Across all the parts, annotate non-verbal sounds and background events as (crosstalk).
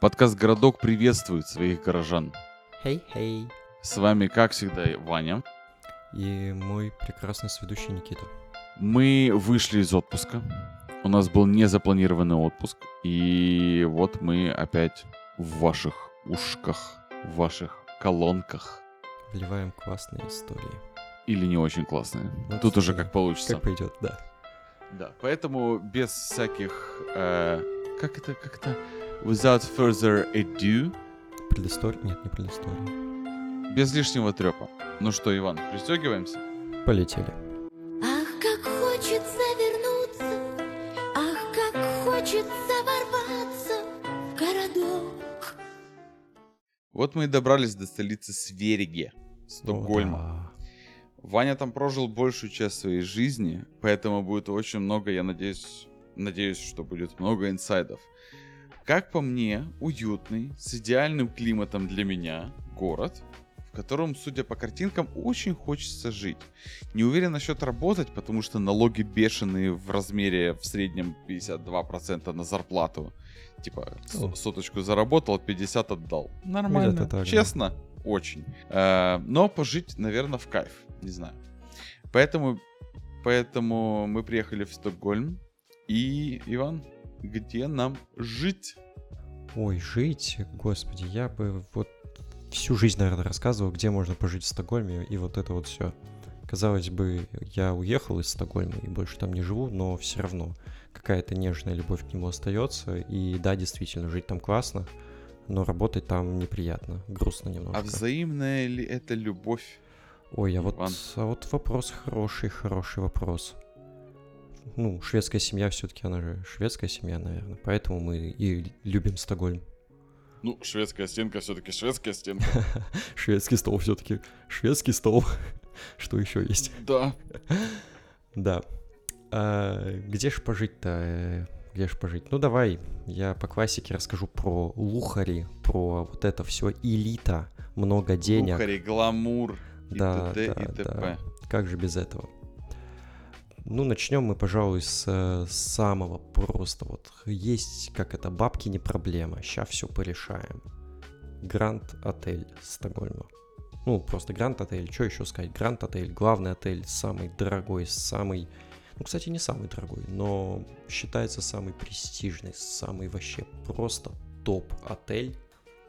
Подкаст «Городок» приветствует своих горожан. Хей-хей. С вами, как всегда, Ваня. И мой прекрасный сведущий Никита. Мы вышли из отпуска. У нас был незапланированный отпуск. И вот мы опять в ваших ушках, в ваших колонках. Вливаем классные истории. Или не очень классные. Ну, Тут уже как получится. Как пойдет, да. Да, поэтому без всяких... э, как это, как это? Without further ado, Предыстория? Нет, не предыстория. без лишнего трепа. Ну что, Иван, пристегиваемся? Полетели. Ах, как хочется вернуться, ах, как хочется ворваться в городок. Вот мы и добрались до столицы Свериге, О, Стокгольма. да. Ваня там прожил большую часть своей жизни, поэтому будет очень много, я надеюсь, надеюсь, что будет много инсайдов. Как по мне, уютный, с идеальным климатом для меня город, в котором, судя по картинкам, очень хочется жить. Не уверен насчет работать, потому что налоги бешеные в размере в среднем 52% на зарплату. Типа, О. соточку заработал, 50 отдал. Нормально. Так, да. Честно, очень. Э, но пожить, наверное, в кайф. Не знаю. Поэтому, поэтому мы приехали в Стокгольм. И, Иван, где нам жить? Ой, жить, господи, я бы вот всю жизнь, наверное, рассказывал, где можно пожить в Стокгольме, и вот это вот все. Казалось бы, я уехал из Стокгольма и больше там не живу, но все равно какая-то нежная любовь к нему остается. И да, действительно, жить там классно, но работать там неприятно, грустно немножко. А взаимная ли это любовь? Ой, а вот, а вот вопрос хороший, хороший вопрос. Ну, шведская семья все-таки, она же шведская семья, наверное. Поэтому мы и любим Стокгольм. Ну, шведская стенка все-таки шведская стенка. (laughs) Шведский стол все-таки. Шведский стол. (laughs) Что еще есть? Да. (laughs) Да. А, где ж пожить-то? Э, Где ж пожить? Ну давай, я по классике расскажу про лухари, про вот это все элита, много денег. Кухари, гламур и Да, т.д. да, и т.п. да. Как же без этого? Ну, начнем мы, пожалуй, с э, самого просто. Вот есть, как это, бабки не проблема. Сейчас все порешаем. Гранд Отель Стокгольма. Ну, просто Гранд Отель. Что еще сказать? Гранд Отель, главный отель, самый дорогой, самый... Ну, кстати, не самый дорогой, но считается самый престижный, самый вообще просто топ-отель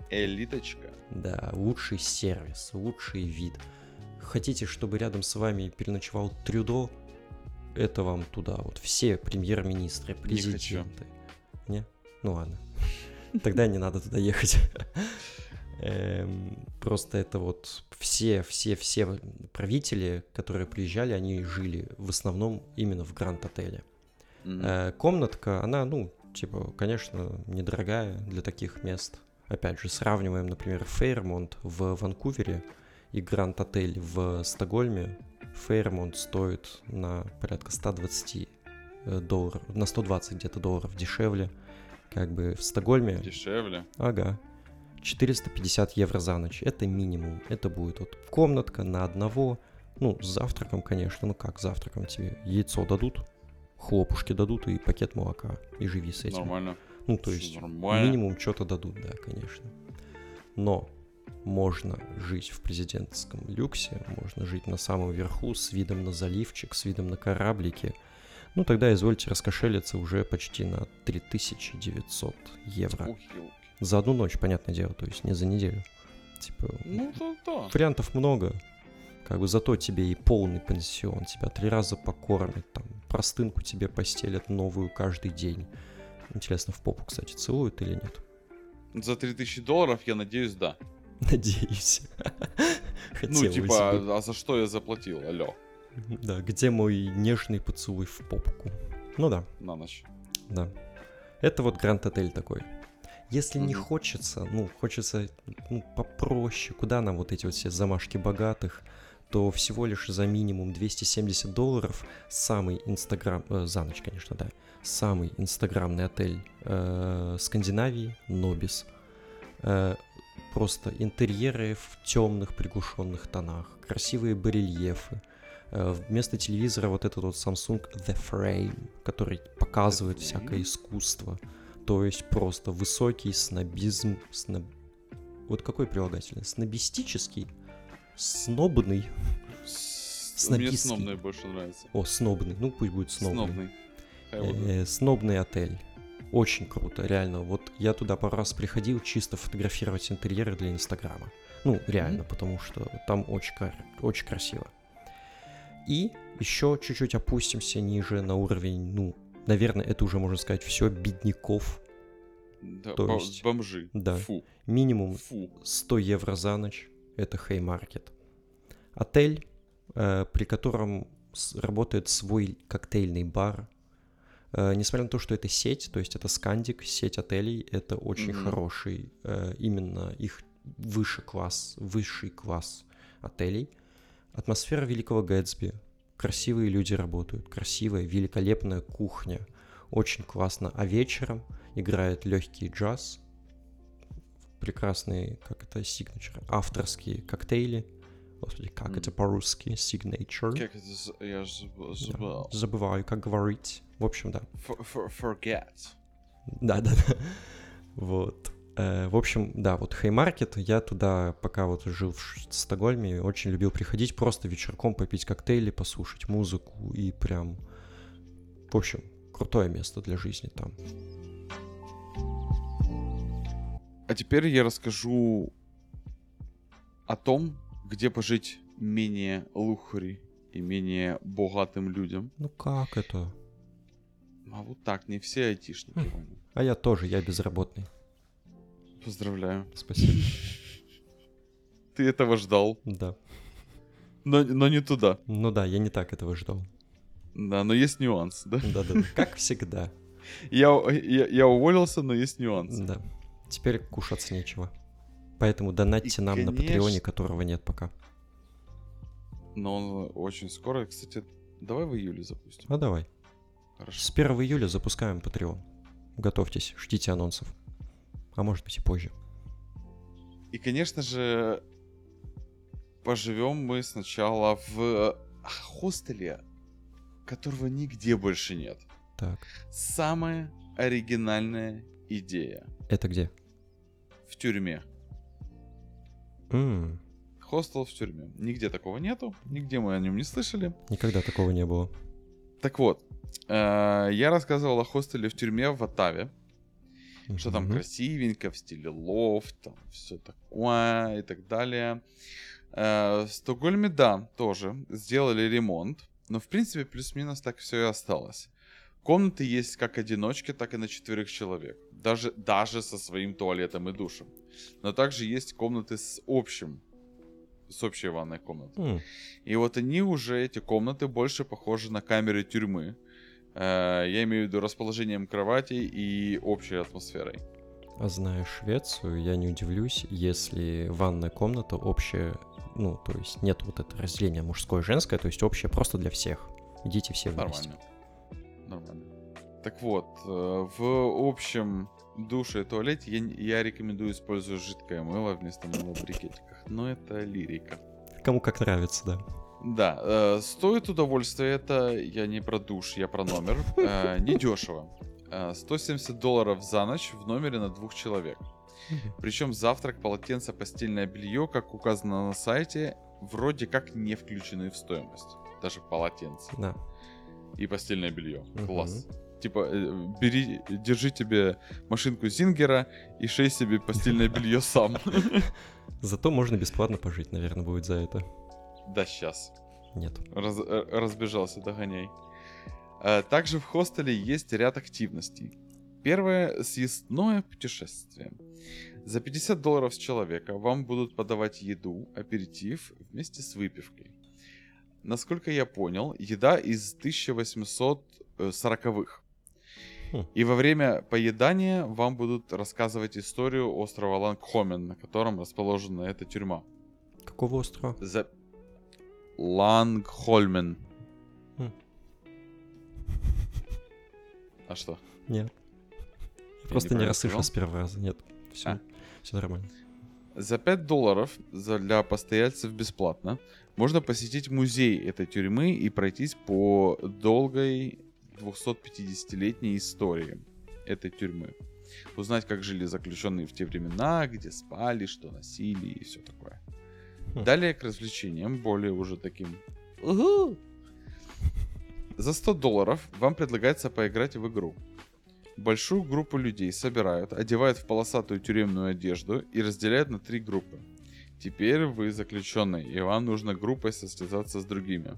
Элиточка. да, лучший сервис, лучший вид. Хотите, чтобы рядом с вами переночевал Трюдо? Это вам туда. Вот все премьер-министры, президенты. Не? Ну ладно. (laughs) Тогда не надо туда ехать. Эм, Просто это вот все, все, все правители, которые приезжали, они жили в основном именно в Гранд-отеле. Э, комнатка, она, ну, типа, конечно, недорогая для таких мест. Опять же, сравниваем, например, Фейрмонт в Ванкувере и Гранд Отель в Стокгольме. Фейрмонт стоит на порядка 120 э, долларов, на 120 где-то долларов дешевле. Как бы в Стокгольме, Дешевле. ага, 450 евро за ночь. Это минимум. Это будет вот комнатка на одного. Ну, с завтраком, конечно. Ну как завтраком тебе? Яйцо дадут, хлопушки дадут и пакет молока. И живи с этим. Нормально. Ну, то есть нормально. минимум что-то дадут, да, конечно. Но можно жить в президентском люксе, можно жить на самом верху с видом на заливчик, с видом на кораблики. Ну, тогда извольте раскошелиться уже почти на 3900 евро. За одну ночь, понятное дело, то есть не за неделю. Типа, Ну, да, да. вариантов много. Как бы зато тебе и полный пансион, тебя три раза покормят, там, простынку тебе постелят новую каждый день. Интересно, в попу, кстати, целуют или нет? За 3000 долларов, я надеюсь, да. (laughs) Надеюсь. (laughs) Ну, Хотелось типа, бы. а за что я заплатил? Алло, Да, где мой нежный поцелуй в попку? Ну да, на ночь. да. Это вот Гранд Отель такой. Если не Мгм. хочется, ну, хочется ну, попроще, куда нам вот эти вот все замашки богатых, то всего лишь за минимум 270 долларов самый инстаграм, э, за ночь, конечно, да, самый инстаграмный отель э, Скандинавии, Нобис. Э, просто интерьеры в темных приглушенных тонах, красивые барельефы. Э, вместо телевизора вот этот вот Samsung The Frame, который показывает Frame. всякое искусство. То есть просто высокий снобизм, сноб... вот какой прилагательный? Снобистический, снобный, С- Мне Снобистский. снобный больше нравится. о, снобный, ну пусть будет снобный. Снобный. Вот. Э, снобный отель. Очень круто, реально. Вот я туда пару раз приходил чисто фотографировать интерьеры для Инстаграма. Ну, реально, потому что там очень, кар- очень красиво. И еще чуть-чуть опустимся ниже на уровень, ну, наверное, это уже можно сказать все бедняков. Да, то бо- есть- бомжи. да. Фу. Минимум Фу. 100 евро за ночь. Это Haymarket. Отель, э, при котором работает свой коктейльный бар. Э, несмотря на то, что это сеть, то есть это Скандик, сеть отелей, это очень Мгм. хороший, э, именно их высший класс, высший класс отелей. Атмосфера Великого Гэтсби. Красивые люди работают, красивая, великолепная кухня. Очень классно. А вечером играет легкий джаз, прекрасные, как это, signature, авторские коктейли. Господи, как Мгм. это по-русски? Signature. Как это? Я ж заб- Да. Забываю, как говорить. В общем, да. For- for- Forget. Да, да, да. Вот. Э, В общем, да, вот Haymarket, я туда, пока вот жил в Стокгольме, очень любил приходить просто вечерком попить коктейли, послушать музыку и прям... В общем, крутое место для жизни там. А теперь я расскажу о том, где пожить менее лухари и менее богатым людям. Ну как это? А вот так, не все айтишники. Хм. Ваня. А я тоже, я безработный. Поздравляю. Спасибо. (laughs) Ты этого ждал, Да. но, но не туда. Ну да, я не так этого ждал. Да, но есть нюанс, да? Да-да-да, как всегда. Я, я, я уволился, но есть нюанс. Да. Теперь кушаться нечего. Поэтому донатьте И, нам на конечно- Патреоне, которого нет пока. Но он очень скоро, кстати, давай в июле запустим. А давай. Хорошо. С 1 июля запускаем Patreon. Готовьтесь, ждите анонсов. А может быть и позже. И, конечно же, поживем мы сначала в хостеле, которого нигде больше нет. Так, Самая оригинальная идея это где? в тюрьме. М, Хостел в тюрьме. Нигде такого нету, нигде мы о нем не слышали. никогда такого не было. Так вот, я рассказывал о хостеле в тюрьме в Оттаве, что там красивенько, в стиле лофт, там все такое и так далее. Э, В Стокгольме, да, тоже сделали ремонт, но в принципе плюс-минус так все и осталось. Комнаты есть как одиночки, так и на четверых человек. Даже, даже со своим туалетом и душем. Но также есть комнаты с общим, с общей ванной комнатой. М, И вот они уже, эти комнаты, больше похожи на камеры тюрьмы. Э, Я имею в виду расположением кроватей и общей атмосферой. А зная Швецию, я не удивлюсь, если ванная комната общая, ну, то есть нет вот это разделения мужское и женское, то есть общее просто для всех. Идите все вместе. Нормально. Нормально. Так вот, э, в общем душе и туалете я, я рекомендую использовать жидкое мыло вместо мыла в брикетиках. Но это лирика. Кому как нравится, да. Да, э, стоит удовольствие это, я не про душ, я про номер, э, недешево. Э, 170 долларов за ночь в номере на двух человек. Причем завтрак, полотенце, постельное белье, как указано на сайте, вроде как не включены в стоимость. Даже полотенце Да. и постельное белье. Класс. Типа, э, бери, держи тебе машинку Зингера и шей себе постельное белье сам. (laughs) Зато можно бесплатно пожить, наверное, будет за это. Да, сейчас. Нет. Раз- э, разбежался, догоняй. Э, Также в хостеле есть ряд активностей. Первое — съестное путешествие. За 50 долларов с человека вам будут подавать еду, аперитив вместе с выпивкой. Насколько я понял, еда из 1840-х. Хм. И во время поедания вам будут рассказывать историю острова Лангхомен, на котором расположена эта тюрьма. Какого острова? За... Лангхольмен. Хм. А что? Нет. Я Просто не неправильно расслышал с первого раза. Нет. Все. А. Все нормально. За 5 долларов для постояльцев бесплатно можно посетить музей этой тюрьмы и пройтись по долгой 250-летней истории этой тюрьмы. Узнать, как жили заключенные в те времена, где спали, что носили и все такое. Хм. Далее к развлечениям, более уже таким... «Угу». За 100 долларов вам предлагается поиграть в игру. Большую группу людей собирают, одевают в полосатую тюремную одежду и разделяют на три группы. Теперь вы заключенный, и вам нужно группой состязаться с другими.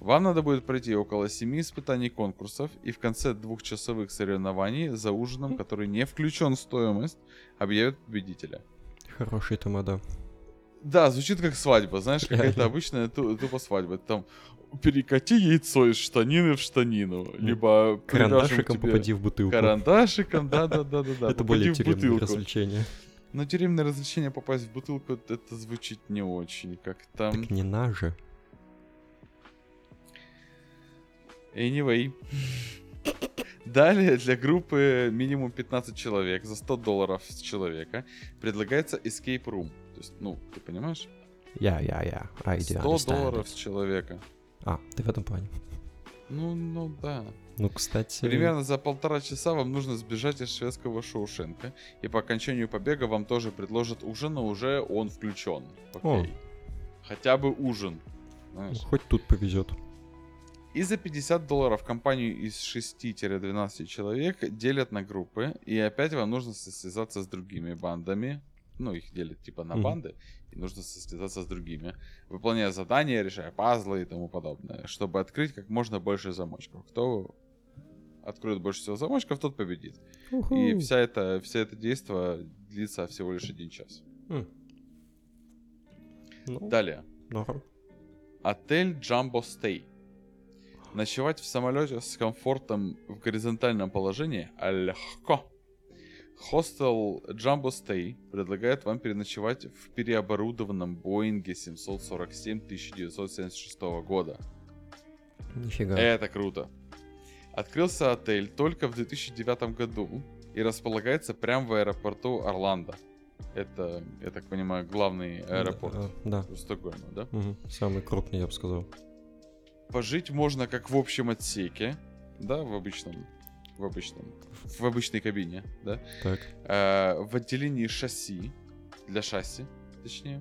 Вам надо будет пройти около 7 испытаний конкурсов и в конце двухчасовых соревнований за ужином, который не включен в стоимость, объявят победителя. Хороший тамада. Да, звучит как свадьба, знаешь, какая-то обычная ту- тупо свадьба. Там перекати яйцо из штанины в штанину, либо Карандашиком попади в бутылку. Карандашиком, да-да-да-да-да. (laughs) Это попади более в тюремное бутылку. развлечение. Но тюремное развлечение попасть в бутылку, это звучит не очень, как там... Так не на же. Anyway. Далее для группы минимум 15 человек за 100 долларов с человека предлагается escape room. То есть, ну, ты понимаешь? Я, я, я. I do 100 understand долларов с человека. А, ты в этом плане. Ну, ну да. Ну, кстати... Примерно за полтора часа вам нужно сбежать из шведского Шоушенка. И по окончанию побега вам тоже предложат ужин, но уже он включен. Окей. Хотя бы ужин. ну, Знаешь. Хоть тут повезет. И за 50 долларов компанию из 6-12 человек делят на группы, и опять вам нужно состязаться с другими бандами. Ну, их делят типа на банды, и нужно состязаться с другими, выполняя задания, решая пазлы и тому подобное, чтобы открыть как можно больше замочков. Кто откроет больше всего замочков, тот победит. И Уху. вся это, все это действие длится всего лишь один час. М. Ну, Далее. норм. Отель Jumbo Stay. Ночевать в самолете с комфортом в горизонтальном положении легко. Хостел Jumbo Stay предлагает вам переночевать в переоборудованном Боинге 747 1976 года. Нифига. Это круто. Открылся отель только в 2009 году и располагается прямо в аэропорту Орландо. Это, я так понимаю, главный аэропорт А, Да. Стокгольма, да? Мгм. Самый крупный, я бы сказал. Пожить можно как в общем отсеке, да, в обычном, в обычном, в обычной кабине, да, Так. Э, в отделении шасси, для шасси, точнее,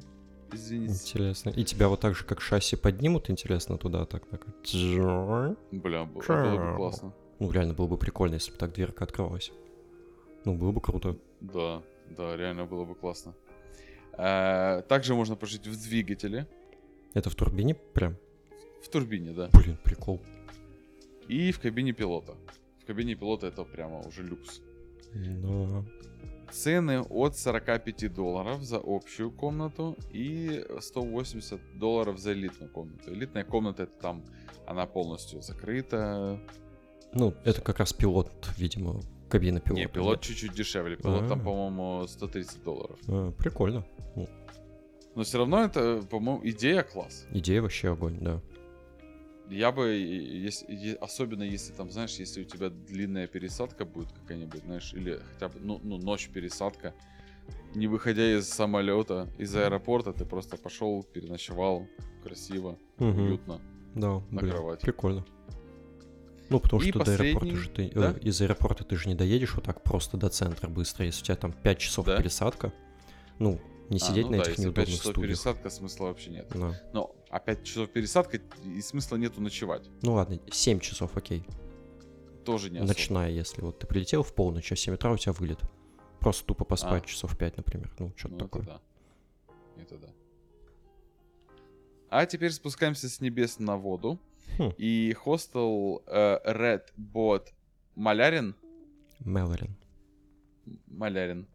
извините. Интересно. И тебя вот так же, как шасси, поднимут, интересно, туда так, так. Бля, б- Чау. было бы классно. Ну, реально было бы прикольно, если бы так дверка открывалась. Ну, было бы круто. Да, да, реально было бы классно. Э, Также можно пожить в двигателе, Это в турбине прям? В турбине, да, Блин, прикол. и в кабине пилота. В кабине пилота это прямо уже люкс. Да. Цены от 45 долларов за общую комнату и 180 долларов за элитную комнату. Элитная комната это там, она полностью закрыта. Ну, это как раз пилот, видимо, кабина пилота. Не, пилот чуть-чуть дешевле. Пилот там, А. по-моему, 130 долларов. А, прикольно. Но все равно это, по-моему, идея класс. идея вообще огонь, да. Я бы, если, особенно если там, знаешь, если у тебя длинная пересадка будет какая-нибудь, знаешь, или хотя бы, ну, ну ночь пересадка, не выходя из самолета, из аэропорта, ты просто пошел, переночевал, красиво, Мгм. уютно. Да, На блин, кровати. прикольно. Ну, потому И что до аэропорта же ты... да? э, из аэропорта ты же не доедешь вот так просто до центра быстро. Если у тебя там 5 часов Да? пересадка, ну, не А, сидеть ну на да, этих если 5 неудобных часов стульях. пересадка, смысла вообще нет. Да. Но опять часов пересадка, и смысла нету ночевать. Ну ладно, 7 часов, окей. Тоже не особо. Ночная, если вот ты прилетел в полночь, а в 7 утра у тебя вылет. Просто тупо поспать А. часов 5, например. Ну, что-то Ну, такое. это да. Это да. А теперь спускаемся с небес на воду. Хм. И хостел э, Red Bot Малярин, Мелорин. Малярин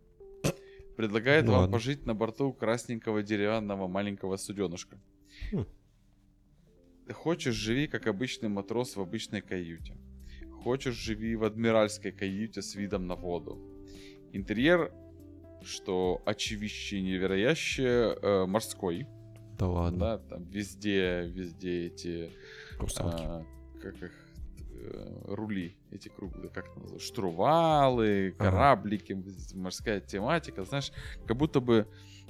(coughs) предлагает Ну вам ладно. пожить на борту красненького деревянного маленького суденышка. Хм. Хочешь, живи как обычный матрос в обычной каюте. Хочешь, живи в адмиральской каюте с видом на воду. Интерьер, что очевидно невероятно, э, морской. Да ладно. Да, там везде, везде эти, Русалки. а, как их, э, рули, эти круглые, как это называется, штурвалы, Ага. кораблики, в- морская тематика, знаешь, как будто бы,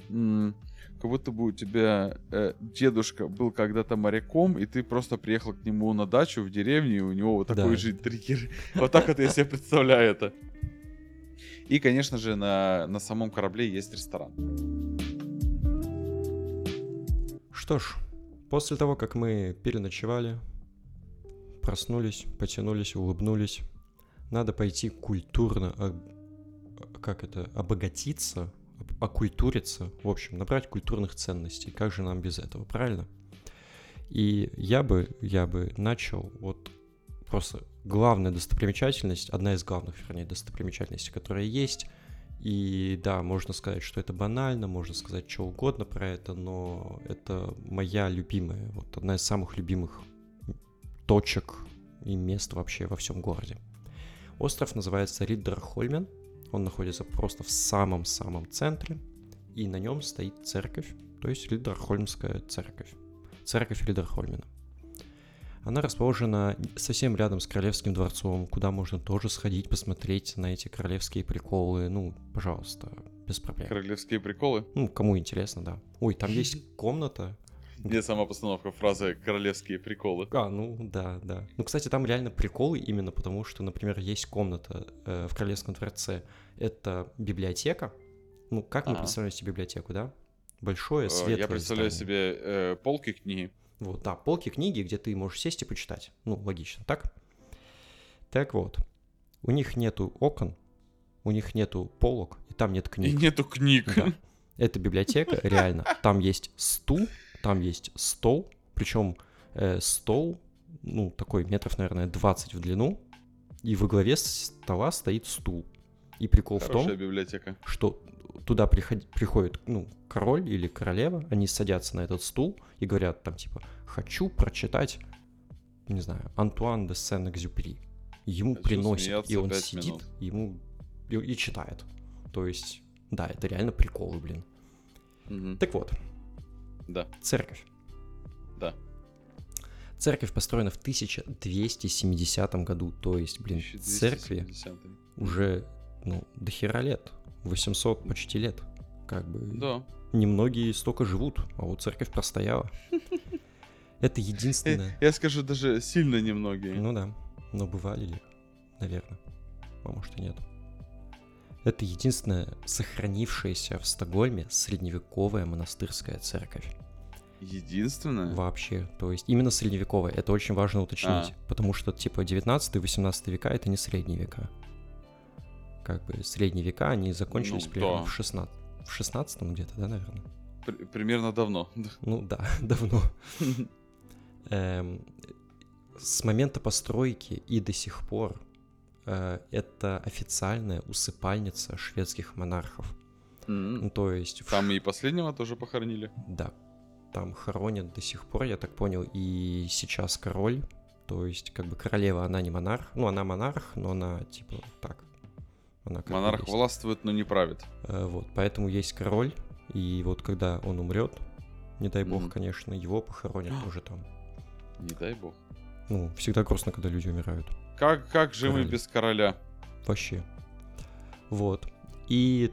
м, как будто бы у тебя э, дедушка был когда-то моряком, и ты просто приехал к нему на дачу в деревню, и у него вот такой Да. же интерьер. (laughs) Вот так вот я себе представляю это. И, конечно же, на, на самом корабле есть ресторан. Что ж, после того, как мы переночевали, проснулись, потянулись, улыбнулись, надо пойти культурно, как это, обогатиться, об- окультуриться, в общем, набрать культурных ценностей. Как же нам без этого, правильно? И я бы, я бы начал вот просто главная достопримечательность, одна из главных, вернее, достопримечательностей, которая есть. И да, можно сказать, что это банально, можно сказать что угодно про это, но это моя любимая, вот одна из самых любимых точек и мест вообще во всем городе. Остров называется Риддерхольмен, он находится просто в самом-самом центре, и на нем стоит церковь, то есть Риддерхольмская церковь. Церковь Риддерхольмена. Она расположена совсем рядом с Королевским дворцом, куда можно тоже сходить, посмотреть на эти королевские приколы. Ну, пожалуйста, без проблем. Королевские приколы. Ну, кому интересно, да. Ой, там (laughs) есть комната. Где сама постановка фразы «королевские приколы». А, ну да, да. Ну, кстати, там реально приколы именно потому, что, например, есть комната э, в Королевском дворце. Это библиотека. Ну, как мы Ага. представляем себе библиотеку, да? Большое, Э, светлое Я представляю здание. себе э, полки книги. Вот, да, полки книги, где ты можешь сесть и почитать. Ну, логично, так? Так вот, у них нету окон, у них нету полок, и там нет И книг. нету книг. Да. Это библиотека, реально. (laughs) Там есть стул, там есть стол, причем э, стол, ну, такой метров, наверное, 20 в длину, и во главе стола стоит стул. И прикол в том, Хорошая библиотека. что туда приход- приходит, ну, король или королева, они садятся на этот стул и говорят там, типа, хочу прочитать, не знаю, Антуан де Сен-Экзюпери. Ему Хочу приносят, и он сидит, минут. ему и, и читает. То есть, да, это реально приколы, блин. Мгм. Так вот, Да, церковь. да. Церковь построена в 1270 году, то есть, блин, церкви 1270. уже, ну, до хера лет, 800 почти лет, как бы. Да. немногие столько живут, а вот церковь простояла. (laughs) Это единственное. Я скажу, даже сильно немногие. Ну да, но бывали ли? Наверное. А может и нет. Это единственная сохранившаяся в Стокгольме средневековая монастырская церковь. Единственное. Вообще. То есть именно средневековая. Это очень важно уточнить. Потому что типа 19-18 века это не средние века. Как бы средние века, они закончились Ну, примерно да. в 16 в 16 где-то, да, наверное? При- примерно давно. (laughs) Ну да, (laughs) давно. Эм, С момента постройки и до сих пор это официальная усыпальница шведских монархов. М. Ну, то есть... в Там и последнего тоже похоронили. Да, там хоронят до сих пор, я так понял, и сейчас король, то есть как бы королева, она не монарх, ну она монарх, но она типа так, она Монарх есть. властвует, но не правит. Э, Вот, поэтому есть король, и вот когда он умрет, не дай бог, Мгм. конечно, его похоронят (gasps) уже там. Не дай бог. Ну, всегда грустно, когда люди умирают. Как, как же мы без короля? Вообще. Вот. И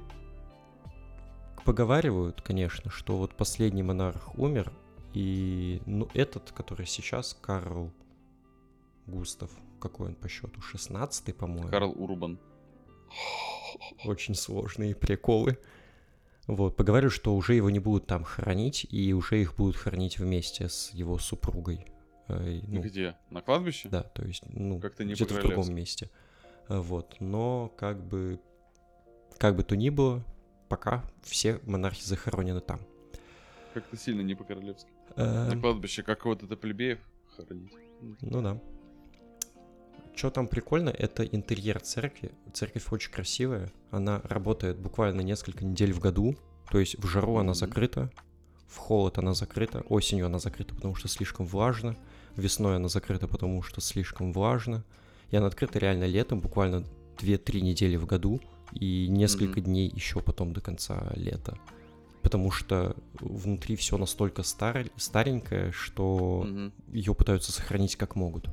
поговаривают, конечно, что вот последний монарх умер, и ну, этот, который сейчас, Карл Густав, какой он по счету, 16-й, по-моему. Карл Урбан. Очень сложные приколы. Вот, поговорю, что уже его не будут там хранить, и уже их будут хранить вместе с его супругой. Э, ну, Где? На кладбище? да, то есть, ну, Как-то не где-то в другом месте. Э, Вот, но как бы, как бы то ни было, пока все монархи захоронены там. Как-то сильно не по-королевски. На кладбище как кого-то плебеев хоронить. Ну да. Что там прикольно, это интерьер церкви. Церковь очень красивая. Она работает буквально несколько недель в году. То есть в жару она закрыта, в холод она закрыта, осенью она закрыта, потому что слишком влажно, весной она закрыта, потому что слишком влажно. И она открыта реально летом, буквально 2-3 недели в году, и несколько Мгм. дней еще потом до конца лета. Потому что внутри все настолько стар- старенькое, что Мгм. ее пытаются сохранить как могут.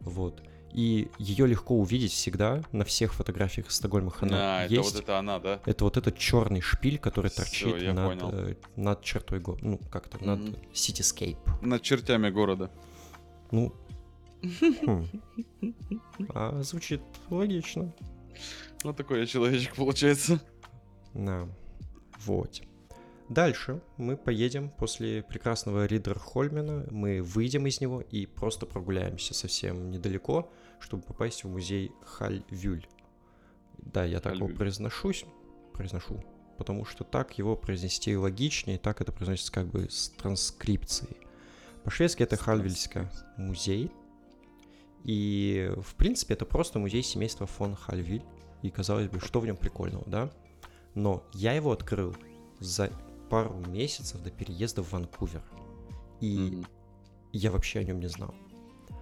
Вот. И ее легко увидеть всегда на всех фотографиях Стокгольма она А, это есть. вот это она, да? Это вот этот черный шпиль, который Всё, торчит над, понял. э, над чертой го... Ну, как-то, Мгм. над Cityscape. Над чертями города. Ну. хм. А, звучит логично. Вот такой я человечек получается. Да. Вот. Дальше мы поедем после прекрасного Ридерхольмена, мы выйдем из него и просто прогуляемся совсем недалеко, чтобы попасть в музей Хальвюль. Да, я так его произношусь, произношу, потому что так его произнести логичнее, так это произносится как бы с транскрипцией. По-шведски это Хальвильска музей, и в принципе это просто музей семейства фон Хальвиль, и казалось бы, что в нем прикольного, да? Но я его открыл за пару месяцев до переезда в Ванкувер. И Мгм. я вообще о нем не знал.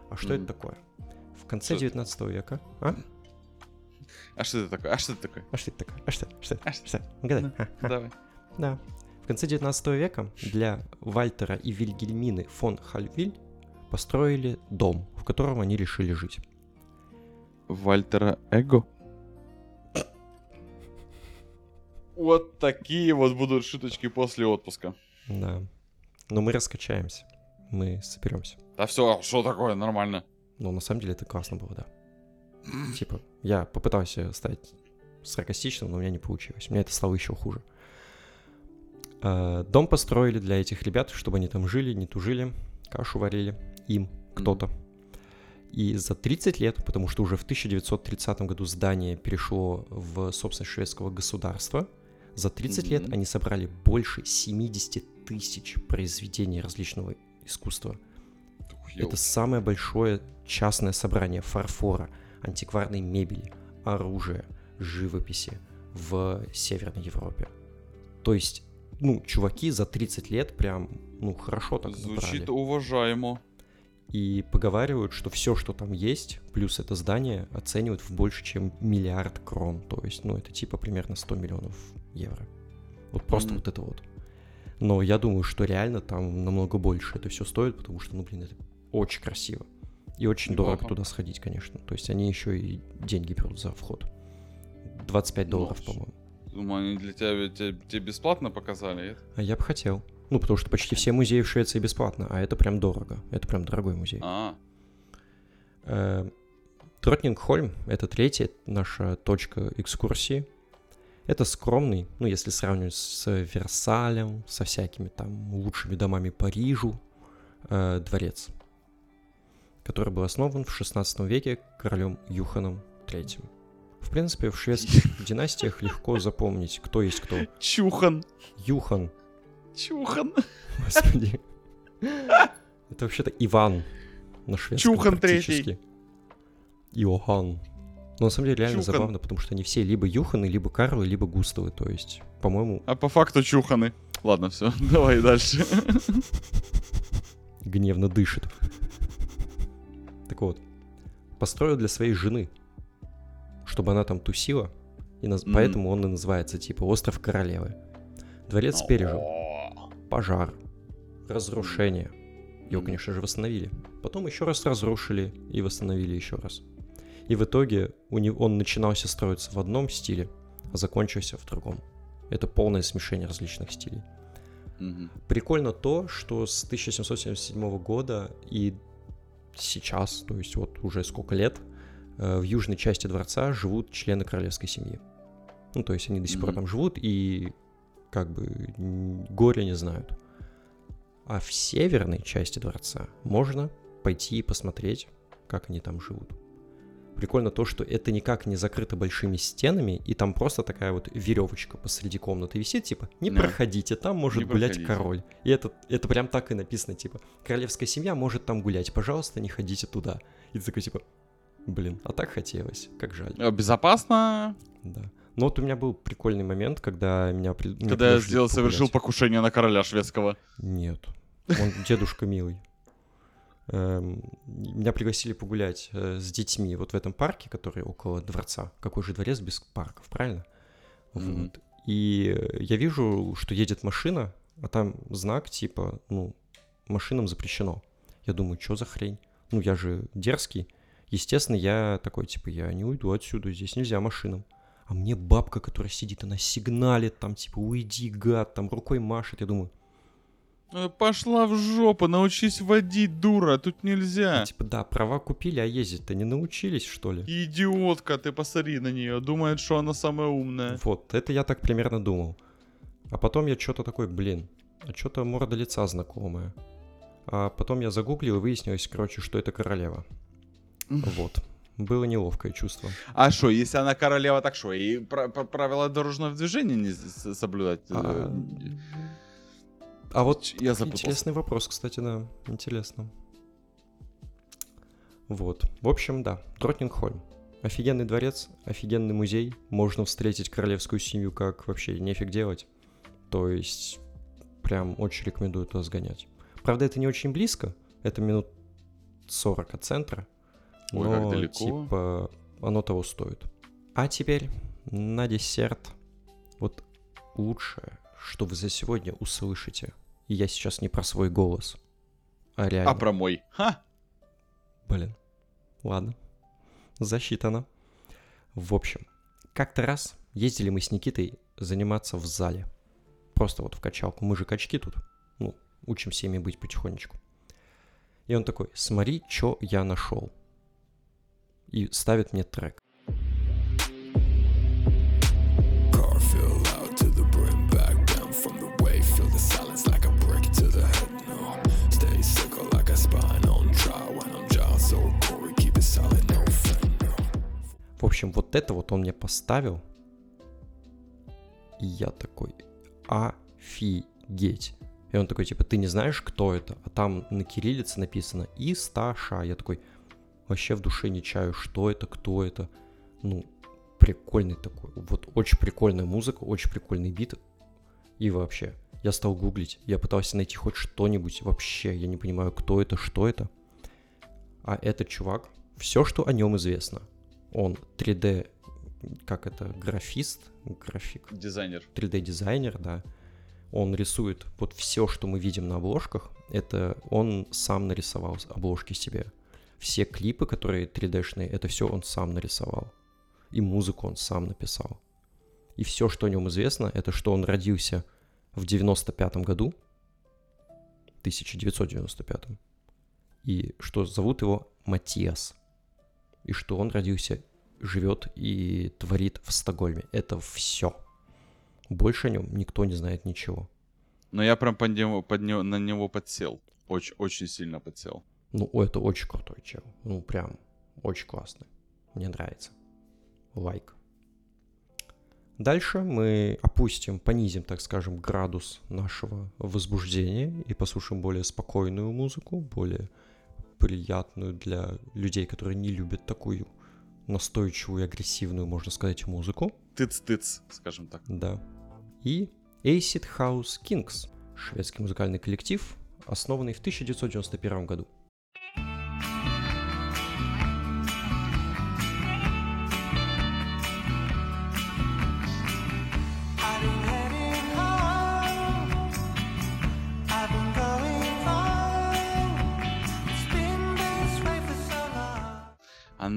А что Мгм. это такое? В конце Что- 19 века. А? А что это такое? А что это такое? А что это такое? А что? Что? А что? Что? Угадай. Ну, А, а. Давай. Да. В конце 19 века для Вальтера и Вильгельмины фон Хальвиль построили дом, в котором они решили жить. Вальтера Эго. Вот такие вот будут шуточки после отпуска. Да. Но мы раскачаемся. Мы соберемся. Да все, что такое, нормально. Но на самом деле это классно было, да. Типа, я попытался стать саркастичным, но у меня не получилось. У меня это стало еще хуже. Э, Дом построили для этих ребят, чтобы они там жили, не тужили, кашу варили им кто-то. И за 30 лет, потому что уже в 1930 году здание перешло в собственность шведского государства, за 30 лет Мгм. они собрали больше 70 тысяч произведений различного искусства. Ух, Это самое большое частное собрание фарфора, антикварной мебели, оружия, живописи в Северной Европе. То есть, ну, чуваки за 30 лет прям, ну, хорошо так Звучит набрали. уважаемо. И поговаривают, что все, что там есть, плюс это здание, оценивают в больше, чем миллиард крон. То есть, ну, это типа примерно 100 миллионов евро. Вот просто Мгм. вот это вот. Но я думаю, что реально там намного больше это все стоит, потому что, ну, блин, это очень красиво. И очень Неплохо. дорого туда сходить, конечно. То есть они еще и деньги берут за вход. 25 Ну, долларов, с- по-моему. Думаю, они для тебя, тебе, тебе бесплатно показали? А я бы хотел. Ну, потому что почти все музеи в Швеции бесплатно, а это прям дорого. Это прям дорогой музей. А, Э, Тротнингхольм — это третья наша точка экскурсии. Это скромный, ну, если сравнивать с Версалем, со всякими там лучшими домами Парижу, э, дворец, который был основан в 16 веке королем Юханом III. В принципе, в шведских (laughs) династиях легко запомнить, кто есть кто. Чухан. Юхан, Чухан. господи. (laughs) Это вообще-то Иван на шведском Чухан практически. Иохан. Но на самом деле реально Чухан. забавно, потому что они все либо Юханы, либо Карлы, либо Густавы. То есть, по-моему, А по факту чуханы. Ладно, все, (laughs) давай дальше. гневно дышит. Так вот, построил для своей жены, чтобы она там тусила, и наз- Мгм. поэтому он и называется типа Остров Королевы. Дворец пережил пожар, разрушение. Его, конечно же, восстановили. Потом еще раз разрушили и восстановили еще раз. И в итоге у него, он начинался строиться в одном стиле, а закончился в другом. Это полное смешение различных стилей. Мгм. Прикольно то, что с 1777 года и сейчас, то есть вот уже сколько лет, э, в южной части дворца живут члены королевской семьи. Ну, то есть они до сих пор Мгм. там живут и как бы горя не знают. А в северной части дворца можно пойти и посмотреть, как они там живут. Прикольно то, что это никак не закрыто большими стенами, и там просто такая вот веревочка посреди комнаты висит, типа, не Да. проходите, там может Не гулять проходите. король. И это, это прям так и написано, типа, королевская семья может там гулять, пожалуйста, не ходите туда. И ты такой, типа, блин, а так хотелось, как жаль. А, Безопасно. Да. Но вот у меня был прикольный момент, когда меня... Когда я сделал, совершил погулять. покушение на короля шведского. Нет. Он дедушка милый. Эм, Меня пригласили погулять э, с детьми вот в этом парке, который около дворца. Какой же дворец без парков, правильно? Мгм. Вот. И я вижу, что едет машина, а там знак типа, ну, машинам запрещено. Я думаю, что за хрень? Ну, я же дерзкий. Естественно, я такой, типа, я не уйду отсюда, здесь нельзя машинам. А мне бабка, которая сидит, она сигналит там, типа, уйди, гад, там рукой машет. Я думаю, Пошла в жопу, научись водить, дура, тут нельзя. Ну, типа, да, права купили, а ездить-то не научились, что ли? Идиотка, ты посмотри на нее, думает, что она самая умная. Вот, это я так примерно думал. А потом я что-то такой, блин, а что-то морда лица знакомая. А потом я загуглил и выяснилось, короче, что это королева. Вот. Было неловкое чувство. А что, если она королева, так что, и пра- пра- правила дорожного движения не соблюдать? А, Э, а вот я запутался. интересный вопрос, кстати, да, интересно. Вот. В общем, да, Тротнингхольм. Офигенный дворец, офигенный музей. Можно встретить королевскую семью как вообще нефиг делать. То есть, прям очень рекомендую туда сгонять. Правда, это не очень близко. Это минут 40 от центра. Ой, но, как далеко. типа, оно того стоит. А теперь на десерт. Вот лучшее, что вы за сегодня услышите. И я сейчас не про свой голос, а реально. А про мой? Ха! Блин. Ладно. Засчитано. В общем, как-то раз ездили мы с Никитой заниматься в зале. Просто вот в качалку. Мы же качки тут. Ну, учимся ими быть потихонечку. И он такой, смотри, что я нашел. И ставит мне трек. В общем, вот это вот он мне поставил. И я такой, офигеть. И он такой, типа, ты не знаешь, кто это? А там на кириллице написано Исташа. Я такой, вообще в душе не чаю, что это, кто это. Ну, прикольный такой. Вот очень прикольная музыка, очень прикольный бит. И вообще, я стал гуглить. Я пытался найти хоть что-нибудь. Вообще, я не понимаю, кто это, что это. А этот чувак, все, что о нем известно. Он 3D, как это, графист, график, Дизайнер. 3D-дизайнер, да. Он рисует вот все, что мы видим на обложках, это он сам нарисовал обложки себе. Все клипы, которые 3D-шные, это все он сам нарисовал. И музыку он сам написал. И все, что о нем известно, это что он родился в 95 году, 1995, и что зовут его Матиас, и что он родился, живет и творит в Стокгольме. Это все. Больше о нем никто не знает ничего. Но я прям под него, под него- на него подсел. Очень, очень сильно подсел. Ну, это очень крутой чел. Ну, прям очень классный. Мне нравится. Лайк. Дальше мы опустим, понизим, так скажем, градус нашего возбуждения и послушаем более спокойную музыку, более приятную для людей, которые не любят такую настойчивую и агрессивную, можно сказать, музыку. Тыц-тыц, скажем так. Да. И Acid House Kings, шведский музыкальный коллектив, основанный в 1991 году.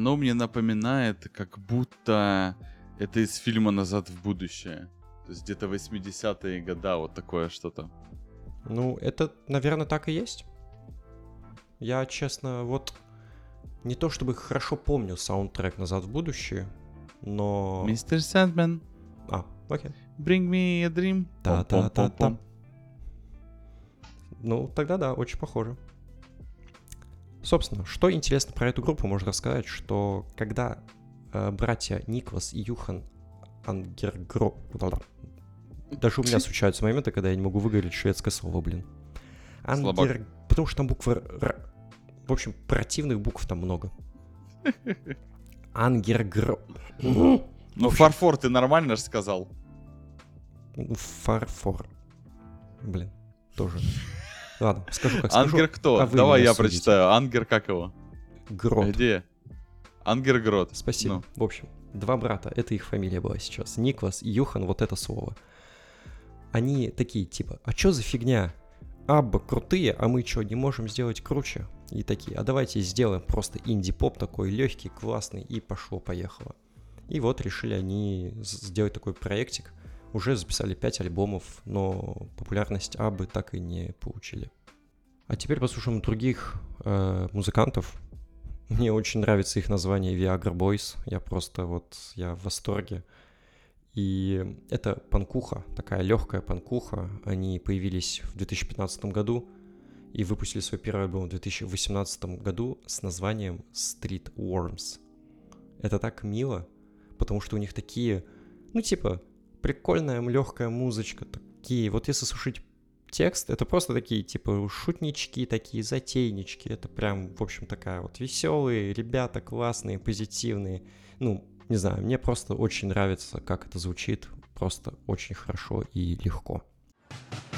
Оно мне напоминает, как будто это из фильма «Назад в будущее». То есть где-то 80-е года, вот такое что-то. Ну, это, наверное, так и есть. Я, честно, вот не то чтобы хорошо помню саундтрек «Назад в будущее», но... Мистер Сэндмен, А, окей. bring me a dream. Та-та-та-та. Ну, тогда да, очень похоже. Собственно, что интересно про эту группу, можно рассказать, что когда э, братья Никлас и Юхан Ангергро... Даже у меня (laughs) случаются моменты, когда я не могу выговорить шведское слово, блин. Слабак. Ангер... Потому что там буква Р. В общем, противных букв там много. Ангергро... (laughs) Ну, фарфор ты нормально же сказал. Фарфор. Блин, тоже. Ладно, скажу как скажу. Ангер кто? а Давай я судите. прочитаю. Ангер как его? Грот. Где? Ангер Грот. Спасибо. Ну. В общем, два брата, это их фамилия была сейчас. Никлас и Юхан, вот это слово. Они такие, типа, а чё за фигня? Абба крутые, а мы чё, не можем сделать круче? И такие, а давайте сделаем просто инди-поп такой легкий, классный, и пошло-поехало. И вот решили они сделать такой проектик. Уже записали 5 альбомов, но популярность Абы так и не получили. А теперь послушаем других э, музыкантов. Мне очень нравится их название Viagra Boys. Я просто вот, я в восторге. И это панкуха, такая легкая панкуха. Они появились в 2015 году и выпустили свой первый альбом в 2018 году с названием Street Worms. Это так мило, потому что у них такие, ну типа, прикольная легкая музычка, такие, вот если слушать текст, это просто такие, типа, шутнички, такие затейнички, это прям, в общем, такая вот веселые ребята, классные, позитивные, ну, не знаю, мне просто очень нравится, как это звучит, просто очень хорошо и легко. You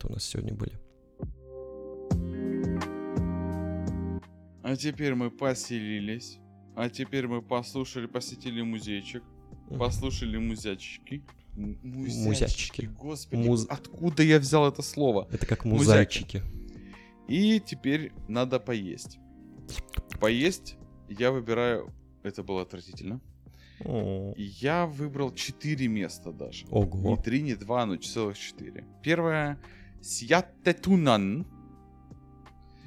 музыканты у нас сегодня были. А теперь мы поселились. А теперь мы послушали, посетили музейчик. Послушали музячки. М- Музячки. Господи, Муз- откуда я взял это слово? Это как Музяки. музайчики. И теперь надо поесть. Поесть я выбираю... Это было отвратительно. Я выбрал 4 места даже. Ого. Не 3, не 2, но целых 4. Первое. Сьяттетунан.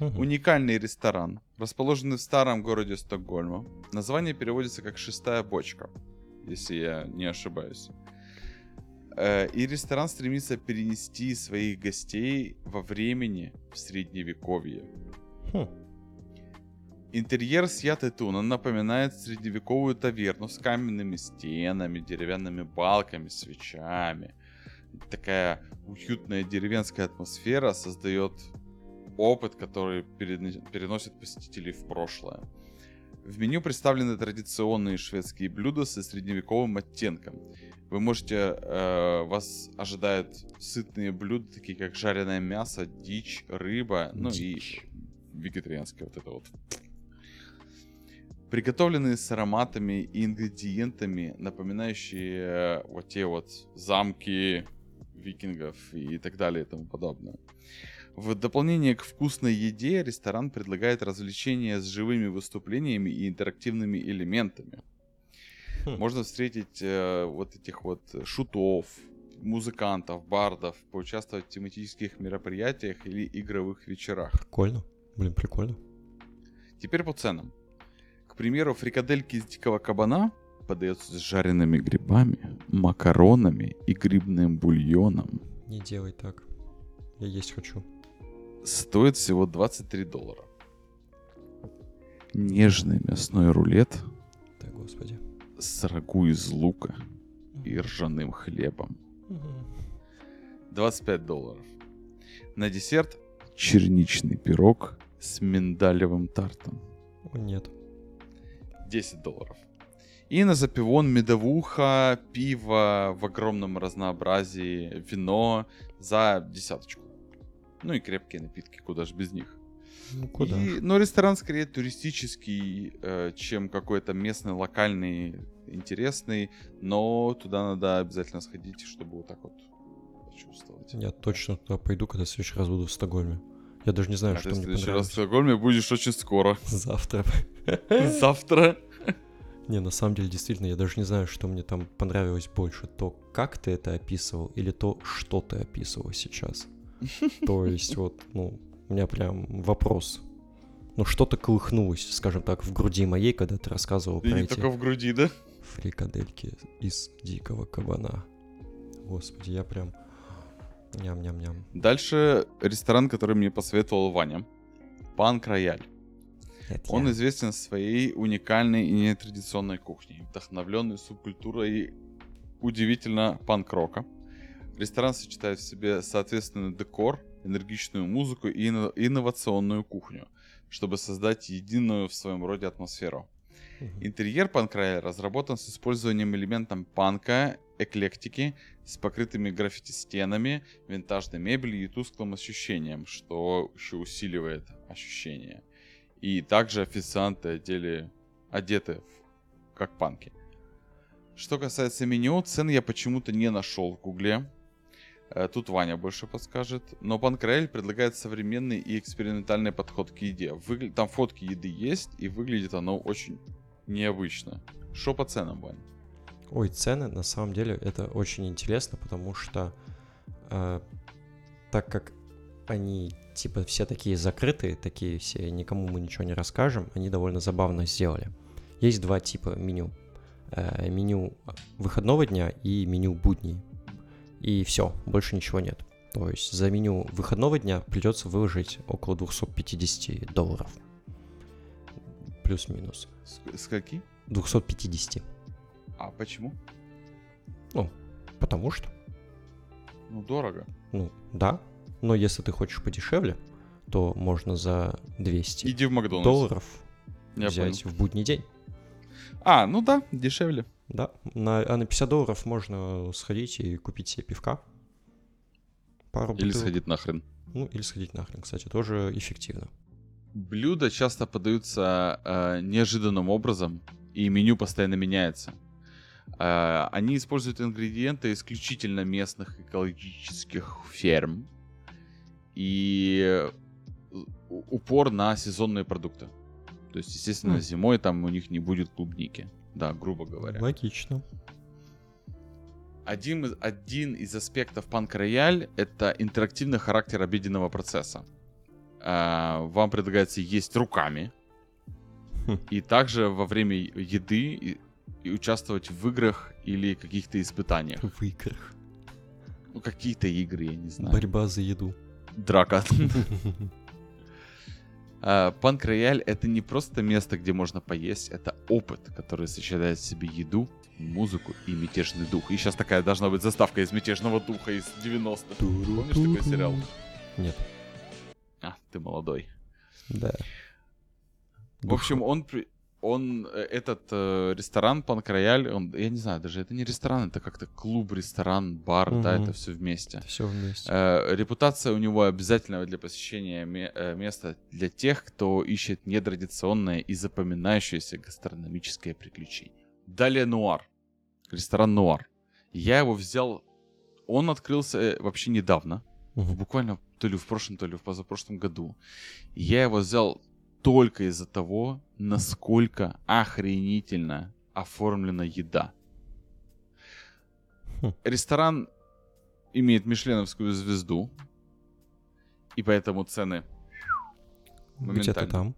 Мгм. Уникальный ресторан, расположенный в старом городе Стокгольма. Название переводится как «шестая бочка», если я не ошибаюсь. Э, И ресторан стремится перенести своих гостей во времени в средневековье. Хм. Интерьер Сьятетуна напоминает средневековую таверну с каменными стенами, деревянными балками, свечами. Такая уютная деревенская атмосфера создает опыт, который переносит посетителей в прошлое. В меню представлены традиционные шведские блюда со средневековым оттенком. Вы можете, э, вас ожидают сытные блюда, такие как жареное мясо, дичь, рыба, ну Дичь. и вегетарианское вот это вот. Приготовленные с ароматами и ингредиентами, напоминающие э, вот те вот замки викингов и так далее и тому подобное. В дополнение к вкусной еде ресторан предлагает развлечения с живыми выступлениями и интерактивными элементами. Хм. Можно встретить э, вот этих вот шутов, музыкантов, бардов, поучаствовать в тематических мероприятиях или игровых вечерах. Прикольно. Блин, прикольно. Теперь по ценам. К примеру, фрикадельки из дикого кабана подаются с жареными грибами, макаронами и грибным бульоном. Не делай так. Я есть хочу. Стоит всего 23 доллара. Нежный мясной рулет Да, господи. с рагу из лука и ржаным хлебом. 25 долларов. На десерт черничный пирог с миндалевым тартом. О, нет. 10 долларов. И на запивон медовуха, пиво в огромном разнообразии, вино за десяточку. Ну и крепкие напитки, куда же без них. Ну куда? И- но ресторан скорее туристический, э, чем какой-то местный, локальный, интересный. Но туда надо обязательно сходить, чтобы вот так вот почувствовать. Я точно туда пойду, когда в следующий раз буду в Стокгольме. Я даже не знаю, А что мне следующий раз в понравилось. Стокгольме будешь очень скоро. Завтра. (laughs) Завтра. Не, на самом деле, действительно, я даже не знаю, что мне там понравилось больше. То, как ты это описывал, или то, что ты описывал сейчас. (laughs) То есть, вот, ну, у меня прям вопрос. Ну, что-то колыхнулось, скажем так, в груди моей, когда ты рассказывал И про не эти только в груди, да? фрикадельки из дикого кабана. Господи, я прям... Ням-ням-ням. Дальше ресторан, который мне посоветовал Ваня. Панк Рояль. Это Он я. известен своей уникальной и нетрадиционной кухней, вдохновленной субкультурой удивительно панк-рока. Ресторан сочетает в себе соответственный декор, энергичную музыку и инно- инновационную кухню, чтобы создать единую в своем роде атмосферу. Интерьер панкрая разработан с использованием элементов панка, эклектики, с покрытыми граффити стенами, винтажной мебелью и тусклым ощущением, что еще усиливает ощущение. И также официанты одели, одеты как панки. Что касается меню, цен я почему-то не нашел в гугле. Э, Тут Ваня больше подскажет. Но Панкраэль предлагает современный и экспериментальный подход к еде. Выгля- Там фотки еды есть, и выглядит оно очень необычно. Что по ценам, Вань? Ой, цены, на самом деле, это очень интересно, потому что э, так как они типа все такие закрытые, такие все, никому мы ничего не расскажем, они довольно забавно сделали. Есть два типа меню. Э, меню выходного дня и меню будней. И все, больше ничего нет. То есть за меню выходного дня придется выложить около 250 долларов. Плюс-минус. Скольки? 250. А почему? Потому что Ну, дорого. Ну, да. Но если ты хочешь подешевле, то можно за 200 Иди в Макдональдс. долларов Я взять понял. в будний день. А, ну да, дешевле. Да. На, а на 50 долларов можно сходить и купить себе пивка. Пару Или бутылок. сходить нахрен. Ну, или сходить нахрен, кстати, тоже эффективно. Блюда часто подаются э, неожиданным образом, и меню постоянно меняется. Э, они используют ингредиенты исключительно местных экологических ферм и у- упор на сезонные продукты. То есть, естественно, Хм. зимой там у них не будет клубники. Да, грубо говоря. Логично. Один, из- один из аспектов панк-рояль — это интерактивный характер обеденного процесса. А, Вам предлагается есть руками, Хм. и также во время еды и, и участвовать в играх или каких-то испытаниях. В играх. Ну, какие-то игры, я не знаю. Борьба за еду. Драка. (laughs) А, Панк-рояль — это не просто место, где можно поесть, это опыт, который сочетает в себе еду, музыку и мятежный дух. И сейчас такая должна быть заставка из мятежного духа из 90-х. Помнишь такой сериал? Нет. А, ты молодой. Да. В общем, он, при- он э, этот э, ресторан Панк-рояль, он, я не знаю, даже это не ресторан, это как-то клуб, ресторан, бар, да, Мгм. это все вместе. все вместе. Э, репутация у него обязательного для посещения ме- э, места для тех, кто ищет нетрадиционное и запоминающееся гастрономическое приключение. Далее Нуар. Ресторан Нуар. Я его взял... Он открылся э, вообще недавно. Мгм. Буквально то ли в прошлом, то ли в позапрошлом году. Я его взял только из-за того, насколько охренительно оформлена еда. Хм. Ресторан имеет мишленовскую звезду, и поэтому цены Где-то там.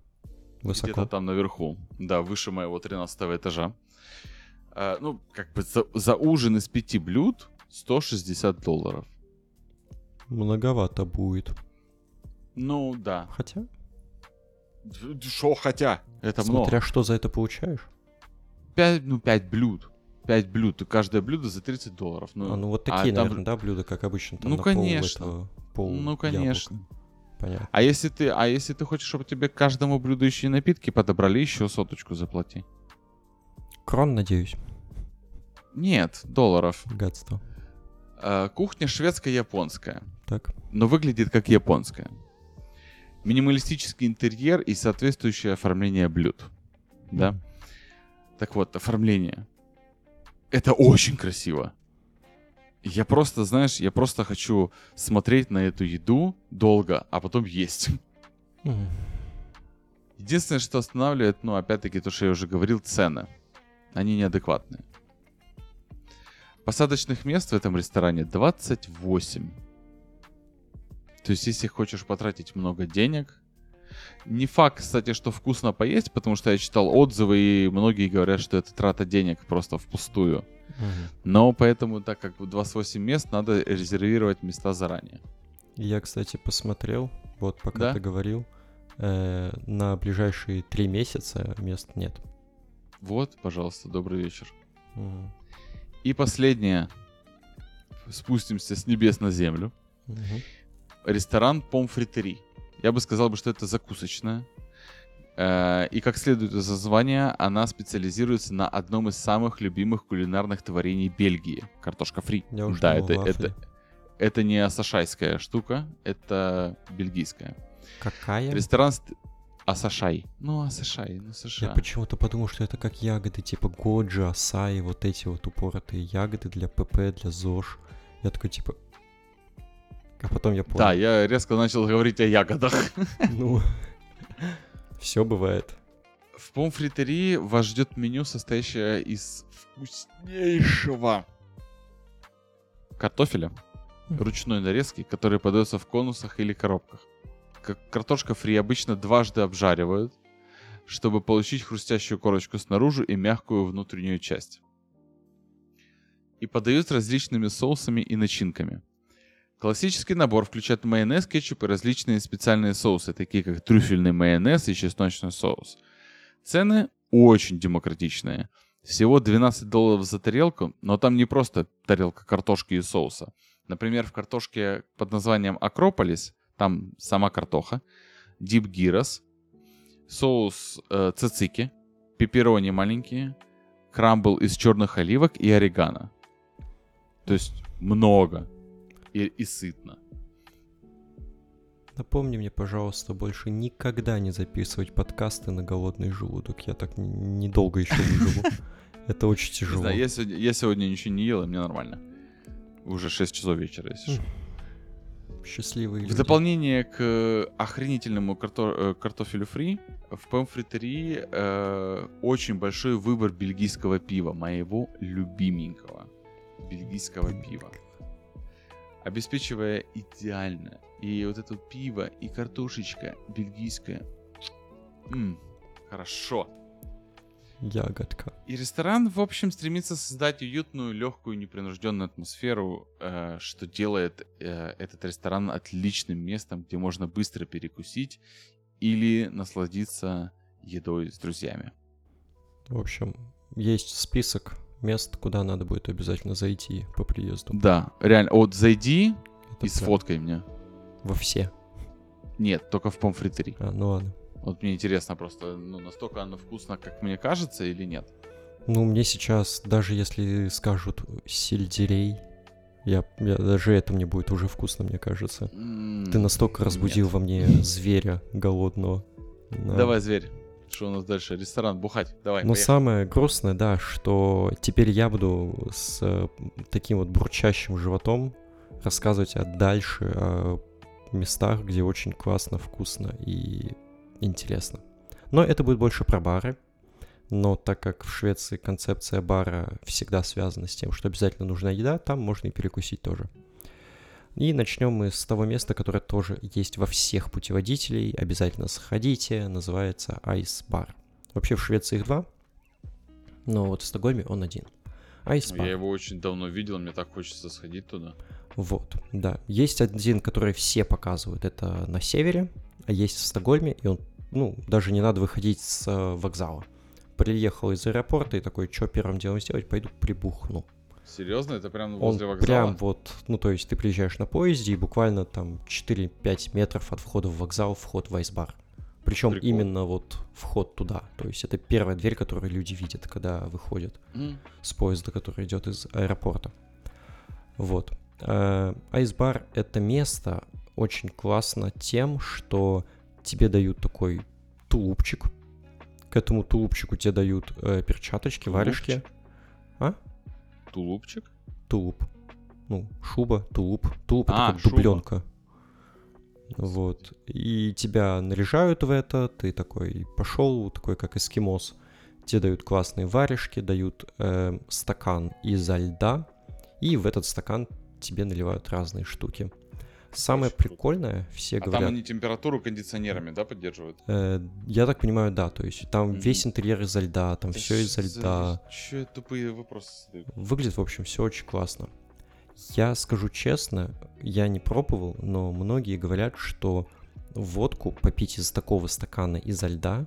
Высоко. где-то там наверху. Да, выше моего 13 этажа. А, ну, как бы за, за ужин из пяти блюд 160 долларов. Многовато будет. Ну, да. Хотя, Что хотя? Это смотря много. что за это получаешь. Пять, ну, 5 блюд. 5 блюд, и каждое блюдо за 30 долларов. Ну, а, ну вот а такие, там- наверное, да, блюда, как обычно, там Ну, на пол конечно. этого- пол Ну, конечно. яблока. Понятно. А если ты, а если ты хочешь, чтобы тебе к каждому блюду еще и напитки подобрали, еще соточку заплати. Крон, надеюсь. Нет, долларов. Гадство. А, кухня шведско-японская. Так. но выглядит как японская. Минималистический интерьер и соответствующее оформление блюд. Да? Так вот, оформление. Это очень красиво. Я просто, знаешь, я просто хочу смотреть на эту еду долго, а потом есть. Единственное, что останавливает, ну, опять-таки, то, что я уже говорил, цены. Они неадекватные. Посадочных мест в этом ресторане 28. То есть, если хочешь потратить много денег... Не факт, кстати, что вкусно поесть, потому что я читал отзывы, и многие говорят, что это трата денег просто впустую. Мгм. Но поэтому, так как 28 мест, надо резервировать места заранее. Я, кстати, посмотрел, вот пока Да? ты говорил, э, на ближайшие три месяца мест нет. Вот, пожалуйста, добрый вечер. Мгм. И последнее. Спустимся с небес на землю. Мгм. Ресторан Помфритери. Я бы сказал, что это закусочная. Э, И как следует из названия, она специализируется на одном из самых любимых кулинарных творений Бельгии — картошка фри. Я уж да, это, это, это не асашайская штука, это бельгийская. Какая? Ресторан... ст- Асашай. Ну, Асашай, ну, Я США. почему-то подумал, что это как ягоды, типа годжи, асаи, вот эти вот упоротые ягоды для ПП, для ЗОЖ. Я такой, типа... (laughs) А потом я понял. Да, я резко начал говорить о ягодах. (laughs) Ну, все бывает. В помфритерии вас ждет меню, состоящее из вкуснейшего картофеля, ручной нарезки, который подается в конусах или коробках. Как картошка фри обычно дважды обжаривают, чтобы получить хрустящую корочку снаружи и мягкую внутреннюю часть. И подают различными соусами и начинками. Классический набор включает майонез, кетчуп и различные специальные соусы, такие как трюфельный майонез и чесночный соус. Цены очень демократичные. Всего 12 долларов за тарелку, но там не просто тарелка картошки и соуса. Например, в картошке под названием Акрополис, там сама картоха, дип гирос, соус э, цицики, пепперони маленькие, крамбл из черных оливок и орегано. То есть много и, и сытно. Напомни мне, пожалуйста, больше никогда не записывать подкасты на голодный желудок. Я так недолго еще выживу. (laughs) Это очень тяжело. знаю, я сегодня, я сегодня ничего не ел, и мне нормально. Уже 6 часов вечера, если что. Счастливые В люди. дополнение к э, охренительному карто- э, картофелю фри, в Пемфритерии э, очень большой выбор бельгийского пива, моего любименького бельгийского пива. Обеспечивая идеально. И вот это пиво, и картошечка бельгийская. М, хорошо. Ягодка. И ресторан, в общем, стремится создать уютную, легкую, непринужденную атмосферу, э, что делает э, этот ресторан отличным местом, где можно быстро перекусить или насладиться едой с друзьями. В общем, есть список мест, куда надо будет обязательно зайти по приезду. Да, реально. Вот зайди Это и прям сфоткай меня. Во все. Нет, только в помфритери. А, ну ладно. Вот мне интересно просто, ну, настолько оно вкусно, как мне кажется, или нет? Ну, мне сейчас, даже если скажут сельдерей, я, я- даже это мне будет уже вкусно, мне кажется. М, Ты настолько разбудил нет. во мне зверя голодного. Да. Давай, зверь. Что у нас дальше? Ресторан, бухать. Давай, Но поехали. самое грустное, да, что теперь я буду с э, таким вот бурчащим животом рассказывать о дальше о местах, где очень классно, вкусно и интересно. Но это будет больше про бары. Но так как в Швеции концепция бара всегда связана с тем, что обязательно нужна еда, там можно и перекусить тоже. И начнем мы с того места, которое тоже есть во всех путеводителей. Обязательно сходите. Называется Ice Bar. Вообще в Швеции их два, но вот в Стокгольме он один. Ice Я Bar. его очень давно видел, мне так хочется сходить туда. Вот, да. Есть один, который все показывают. Это на севере, а есть в Стокгольме, и он, ну, даже не надо выходить с э, вокзала. Приехал из аэропорта и такой, что первым делом сделать? Пойду прибухну. Серьезно? Это прям Он возле вокзала? прям вот, ну, то есть ты приезжаешь на поезде, и буквально там 4-5 метров от входа в вокзал вход в айсбар. Причем Прикол. именно вот вход туда. То есть это первая дверь, которую люди видят, когда выходят М. с поезда, который идет из аэропорта. Вот. Э, Айсбар — это место очень классно тем, что тебе дают такой тулупчик. К этому тулупчику тебе дают э, перчаточки, варежки. Тулупчик? Тулуп. Ну, шуба, тулуп. Тулуп — это А, как шуба. дубленка. Вот. И тебя наряжают в это, ты такой пошел, такой как эскимос. Тебе дают классные варежки, дают э, стакан изо льда, и в этот стакан тебе наливают разные штуки. Самое прикольное, все А там говорят... они температуру кондиционерами, да, поддерживают? э, я так понимаю, да, то есть там Мгм. весь интерьер изо льда, там все изо льда. Че тупые вопросы задаю? Выглядит, в общем, все очень классно. Я скажу честно, я не пробовал, но многие говорят, что водку попить из такого стакана изо льда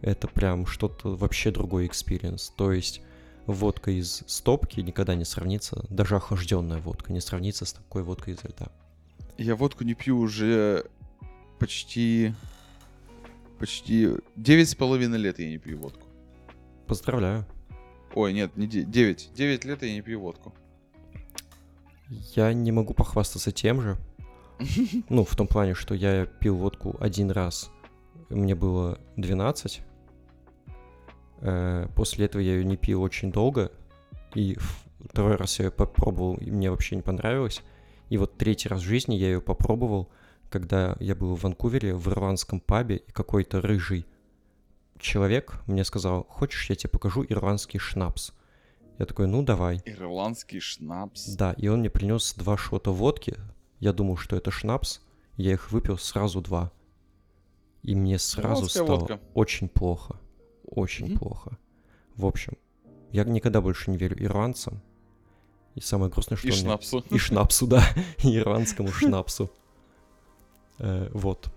это прям что-то вообще другой experience. То есть водка из стопки никогда не сравнится, даже охлажденная водка не сравнится с такой водкой изо льда. Я водку не пью уже почти... почти девять с половиной лет я не пью водку. Поздравляю. Ой, нет, не де- девять. Девять лет я не пью водку. Я не могу похвастаться тем же. (laughs) Ну, в том плане, что я пил водку один раз. Мне было 12. Э, После этого я ее не пил очень долго. И второй раз я ее попробовал, и мне вообще не понравилось. И вот третий раз в жизни я ее попробовал, когда я был в Ванкувере в ирландском пабе, и какой-то рыжий человек мне сказал, хочешь, я тебе покажу ирландский шнапс? Я такой, ну давай. Ирландский шнапс. Да, и он мне принес два шота водки. Я думал, что это шнапс. Я их выпил сразу два. И мне сразу Ирландская стало водка. очень плохо. Очень Мгм. плохо. В общем, я никогда больше не верю ирландцам. И самое грустное, что И он шнапсу. и шнапсу, да, (laughs) и ирландскому шнапсу. Э, Вот.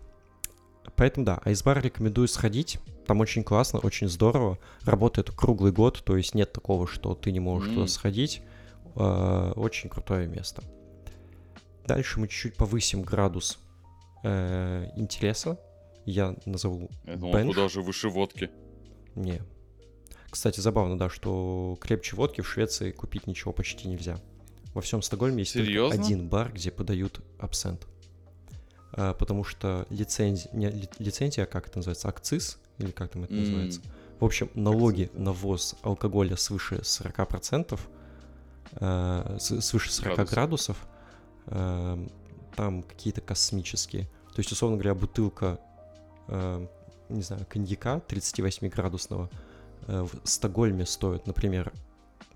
Поэтому да, Айсбар рекомендую сходить. Там очень классно, очень здорово. Работает круглый год, то есть нет такого, что ты не можешь туда сходить. Э, Очень крутое место. Дальше мы чуть-чуть повысим градус э, интереса. Я назову Я думал, бенч. куда же выше водки. Не. Кстати, забавно, да, что крепче водки в Швеции купить ничего почти нельзя. Во всем Стокгольме есть только Серьезно? один бар, где подают абсент. А, потому что лицензия, не, ли- лицензия, а как это называется, акциз, или как там это М. называется? В общем, налоги Акциз, на ввоз алкоголя свыше 40%, э, с- свыше 40 Градусов. градусов, э, там какие-то космические. То есть, условно говоря, бутылка, э, не знаю, коньяка 38-градусного э, в Стокгольме стоит, например,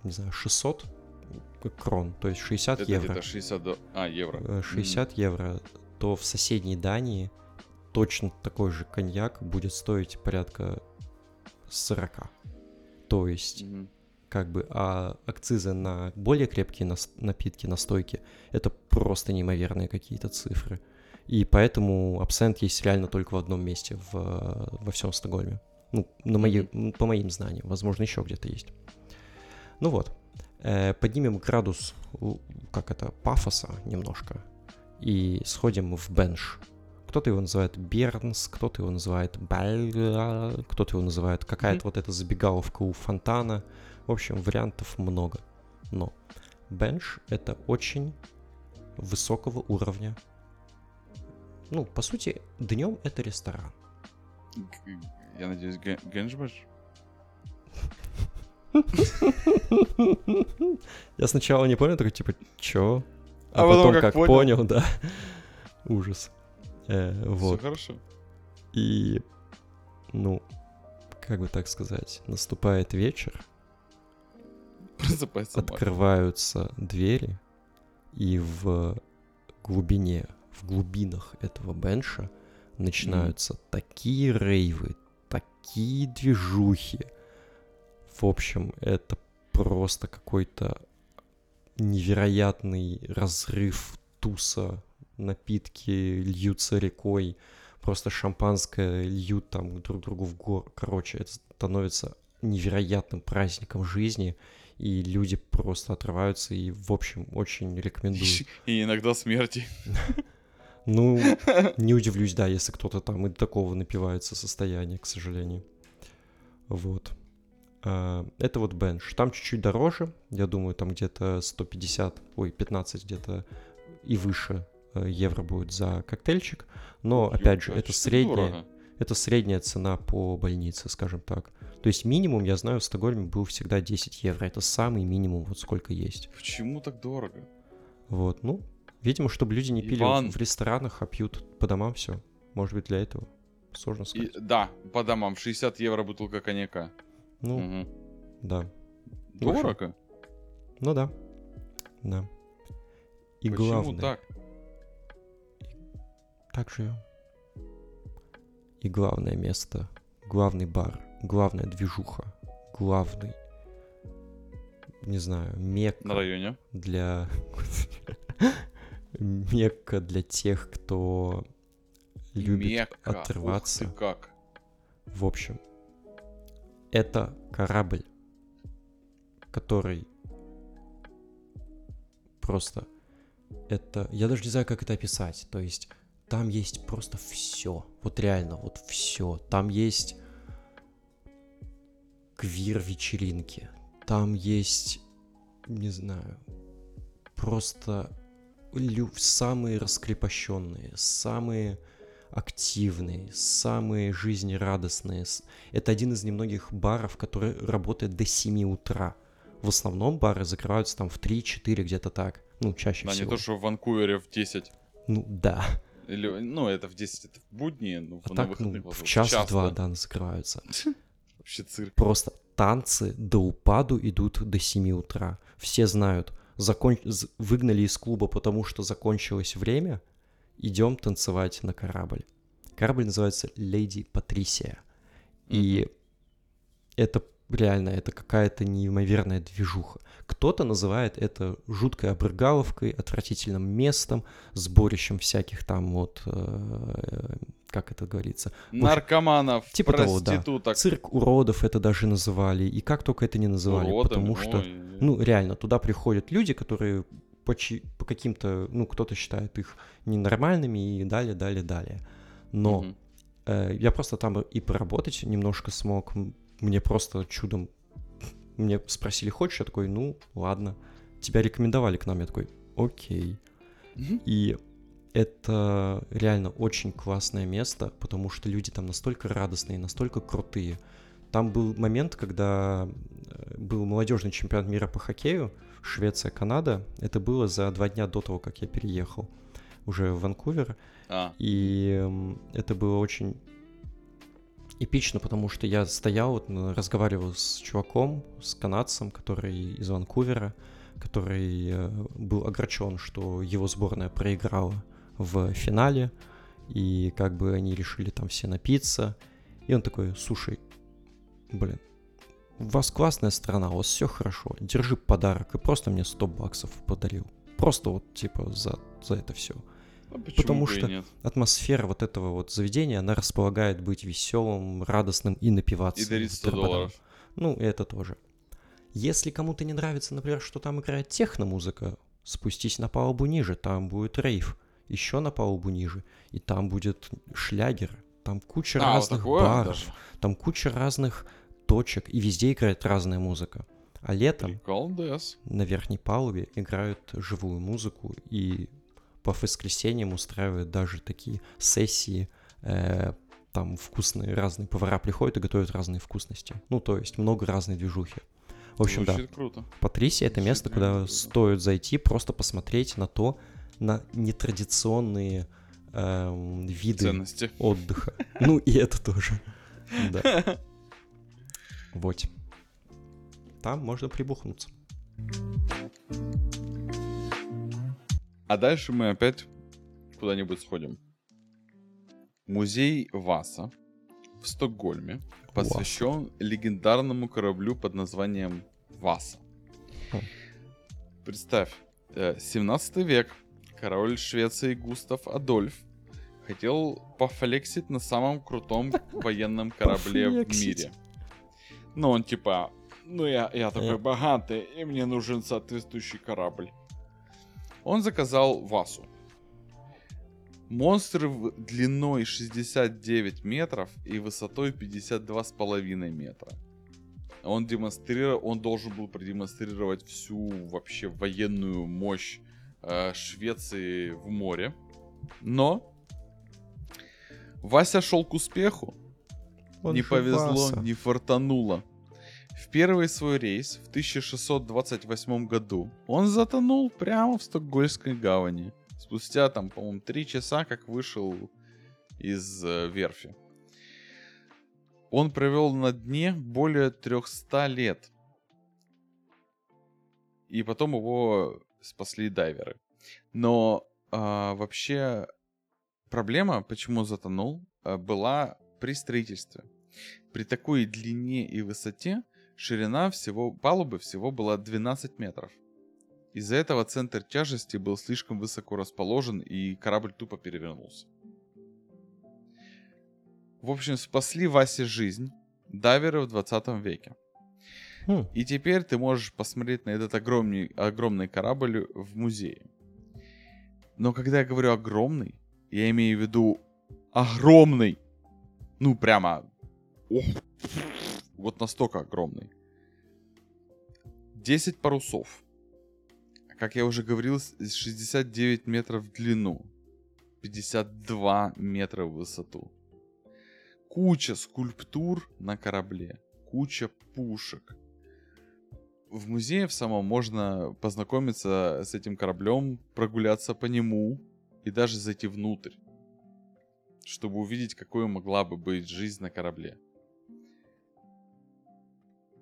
не знаю, 600 крон, то есть 60 Это евро. где-то 60 до... А, евро. Э, 60 евро, то в соседней Дании точно такой же коньяк будет стоить порядка 40. То есть, Мгм. как бы, а акцизы на более крепкие нас- напитки, настойки, это просто неимоверные какие-то цифры. И поэтому абсент есть реально только в одном месте в, э, во всем Стокгольме. Ну, на мои, по моим знаниям. Возможно, еще где-то есть. Ну вот. Э, поднимем градус, как это, пафоса немножко. И сходим в бенш. Кто-то его называет Бернс, кто-то его называет Бальга, кто-то его называет какая-то вот эта забегаловка у фонтана. В общем, вариантов много. Но бенш — это очень высокого уровня. Ну, по сути, днем это ресторан. Я надеюсь, Геншбаш? Я сначала не понял, такой, типа, чё? А, А потом как как понял. понял, да. Ужас. Э, Все вот. хорошо. И, ну, как бы так сказать, наступает вечер, Просыпается открываются двери, и в глубине, в глубинах этого бенша начинаются такие рейвы, такие движухи. В общем, это просто какой-то невероятный разрыв туса, напитки льются рекой, просто шампанское льют там друг другу в гор. Короче, это становится невероятным праздником жизни, и люди просто отрываются, и, в общем, очень рекомендую. И иногда смерти. (laughs) Ну, (laughs) не удивлюсь, да, если кто-то там и до такого напивается состояния, к сожалению. Вот. А, Это вот бенш. Там чуть-чуть дороже. Я думаю, там где-то 150, ой, 15 где-то и выше э, евро будет за коктейльчик. Но, опять же, это средняя, дорого. это средняя цена по больнице, скажем так. То есть минимум, я знаю, в Стокгольме был всегда 10 евро. Это самый минимум, вот сколько есть. Почему так дорого? Вот, ну, видимо, чтобы люди не пили Иван. в ресторанах, а пьют по домам все. Может быть, для этого. Сложно И- сказать. да, по домам. 60 евро бутылка коньяка. Ну, Мгм. да. Дорого? Ну да. Да. И Почему главное... так? Так живем. И главное место, главный бар, главная движуха, главный, не знаю, На мекка районе? для... (laughs) Мекка для тех, кто любит Мекка. Ух ты отрываться. как. В общем, это корабль, который просто это... Я даже не знаю, как это описать. То есть там есть просто все. Вот реально, вот все. Там есть квир-вечеринки. Там есть, не знаю, просто самые раскрепощенные, самые активные, самые жизнерадостные. Это один из немногих баров, который работает до 7 утра. В основном бары закрываются там в 3-4, где-то так. Ну, чаще Да, не всего. то, что в Ванкувере в 10. Ну, да. Или, ну, это в 10, это в будни, ну, А на так, ну, в час-два, да. да, закрываются. Вообще цирк. Просто танцы до упаду идут до 7 утра. Все знают, закон... выгнали из клуба, потому что закончилось время, идем танцевать на корабль. Корабль называется Леди Патрисия. И это реально, это какая-то неимоверная движуха. Кто-то называет это жуткой обрыгаловкой, отвратительным местом, сборищем всяких там вот, э, как это говорится, Наркоманов, Типа того, да. проституток. Цирк уродов это даже называли, и как только это не называли, уродами, потому что, ой. ну, реально, туда приходят люди, которые по, чьи- по каким-то, ну, кто-то считает их ненормальными и далее, далее, далее. Но Мгм. э, я просто там и поработать немножко смог, мне просто чудом, мне спросили, хочешь? Я такой, ну, ладно. Тебя рекомендовали к нам, я такой, окей. Мгм. И это реально очень классное место, потому что люди там настолько радостные, настолько крутые. Там был момент, когда э, был молодежный чемпионат мира по хоккею, Швеция-Канада. Это было за два дня до того, как я переехал уже в Ванкувер. А, И эм, это было очень эпично, потому что я стоял, разговаривал с чуваком, с канадцем, который из Ванкувера, который э, был огорчен, что его сборная проиграла в финале, и как бы они решили там все напиться. И он такой, слушай, блин, у вас классная страна, у вас все хорошо, держи подарок, и просто мне 100 баксов подарил. Просто вот, типа, за, за это все а Потому что- нет? атмосфера вот этого вот заведения, она располагает быть веселым, радостным и напиваться. И дарить 100 бутербродом. долларов. Ну, это тоже. Если кому-то не нравится, например, что там играет техно-музыка, спустись на палубу ниже, там будет рейв. Еще на палубу ниже, и там будет шлягер. Там куча А, вот разных такое баров, даже? там куча разных точек, и везде играет разная музыка. А летом Приколдес. на верхней палубе играют живую музыку и по воскресеньям устраивают даже такие сессии. э, там вкусные разные повара приходят и готовят разные вкусности. Ну, то есть много разной движухи. В общем, да. Звучит круто. Патрисия это место, реально куда круто. стоит зайти, просто посмотреть на то, на нетрадиционные эм, виды Ценности. отдыха. Ну, и это тоже. (laughs) Да. Вот. Там можно прибухнуться. А дальше мы опять куда-нибудь сходим. Музей Васа в Стокгольме посвящен легендарному кораблю под названием Васа. Хм. Представь, э, 17 век, король Швеции Густав Адольф хотел пофлексить на самом крутом (laughs) военном корабле в мире. Ну, он типа, ну я, я такой богатый, и мне нужен соответствующий корабль. Он заказал Васу. Монстр длиной 69 метров и высотой 52,5 метра. Он демонстрировал, он должен был продемонстрировать всю вообще военную мощь э, Швеции в море. Но Вася шел к успеху. Он не же повезло, не фартануло. В первый свой рейс в 1628 году он затонул прямо в Стокгольмской гавани. Спустя там, по-моему, три часа, как вышел из э, верфи. Он провел на дне более 300 лет. И потом его спасли дайверы. Но а, вообще проблема, почему он затонул, а, была при строительстве. При такой длине и высоте ширина всего палубы всего была 12 метров. Из-за этого центр тяжести был слишком высоко расположен, и корабль тупо перевернулся. В общем, спасли Васе жизнь дайверы в 20 веке. Хм, И теперь ты можешь посмотреть на этот огромный, огромный корабль в музее. Но когда я говорю огромный, Я имею в виду огромный. Ну, прямо... ох, вот настолько огромный. 10 парусов. Как я уже говорил, с- 69 метров в длину. 52 метра в высоту. Куча скульптур на корабле. Куча пушек. В музее в самом можно познакомиться с этим кораблем, прогуляться по нему и даже зайти внутрь, чтобы увидеть, какой могла бы быть жизнь на корабле.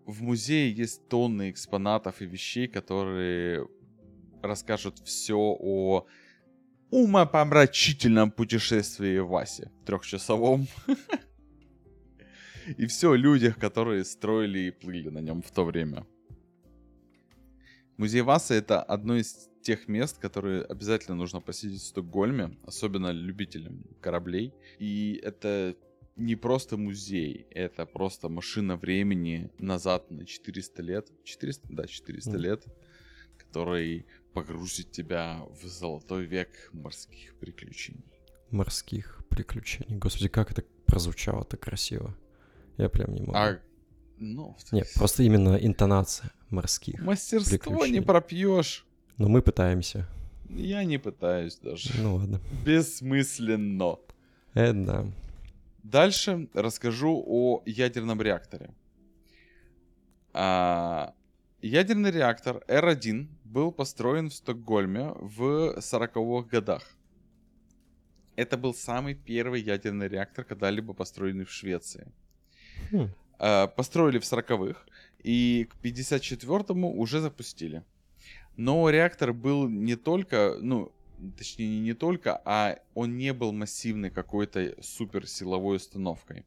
В музее есть тонны экспонатов и вещей, которые расскажут все о умопомрачительном путешествии Васи трехчасовом. (laughs) И все о людях, которые строили и плыли на нем в то время. Музей Васа это одно из тех мест, которые обязательно нужно посетить в Стокгольме, особенно любителям кораблей. И это не просто музей, это просто машина времени назад на 400 лет. 400? Да, 400 Мгм. лет, который погрузит тебя в золотой век морских приключений. Морских приключений. Господи, как это прозвучало так красиво. Я прям не могу. А, ну, Нет, просто именно интонация морских. мастерство не пропьешь. Но мы пытаемся. Я не пытаюсь даже. Ну ладно. Бессмысленно. Это да. Дальше расскажу о ядерном реакторе. А, ядерный реактор R1 был построен в Стокгольме в 40-х годах. Это был самый первый ядерный реактор, когда-либо построенный в Швеции. Хм. А, построили в 40-х, и к 54-му уже запустили. Но реактор был не только, ну, точнее не, только, а он не был массивной какой-то суперсиловой установкой.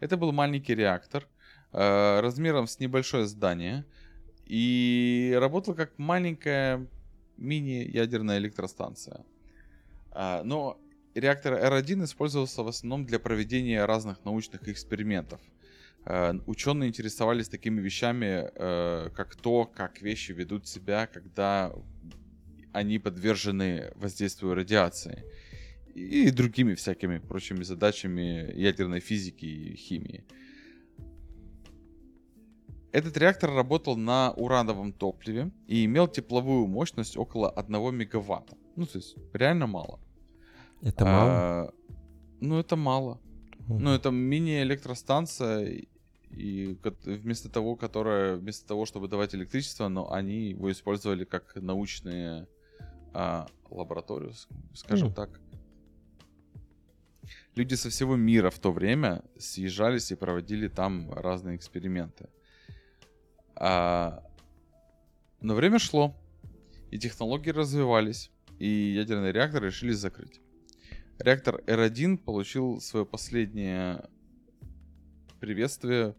Это был маленький реактор э, размером с небольшое здание и работал как маленькая мини-ядерная электростанция. А, но реактор R1 использовался в основном для проведения разных научных экспериментов. Э, Ученые интересовались такими вещами, э, как то, как вещи ведут себя, когда они подвержены воздействию радиации. И другими всякими прочими задачами ядерной физики и химии. Этот реактор работал на урановом топливе и имел тепловую мощность около 1 мегаватта. Ну, то есть, реально мало. Это мало. А, ну, это мало. Ну, это мини-электростанция, и- вместо того, которая, вместо того, чтобы давать электричество, но они его использовали как научные а, лабораторию, скажем М. так. Люди со всего мира в то время съезжались и проводили там разные эксперименты. А, но время шло, и технологии развивались, и ядерный реактор решили закрыть. Реактор R1 получил свое последнее приветствие,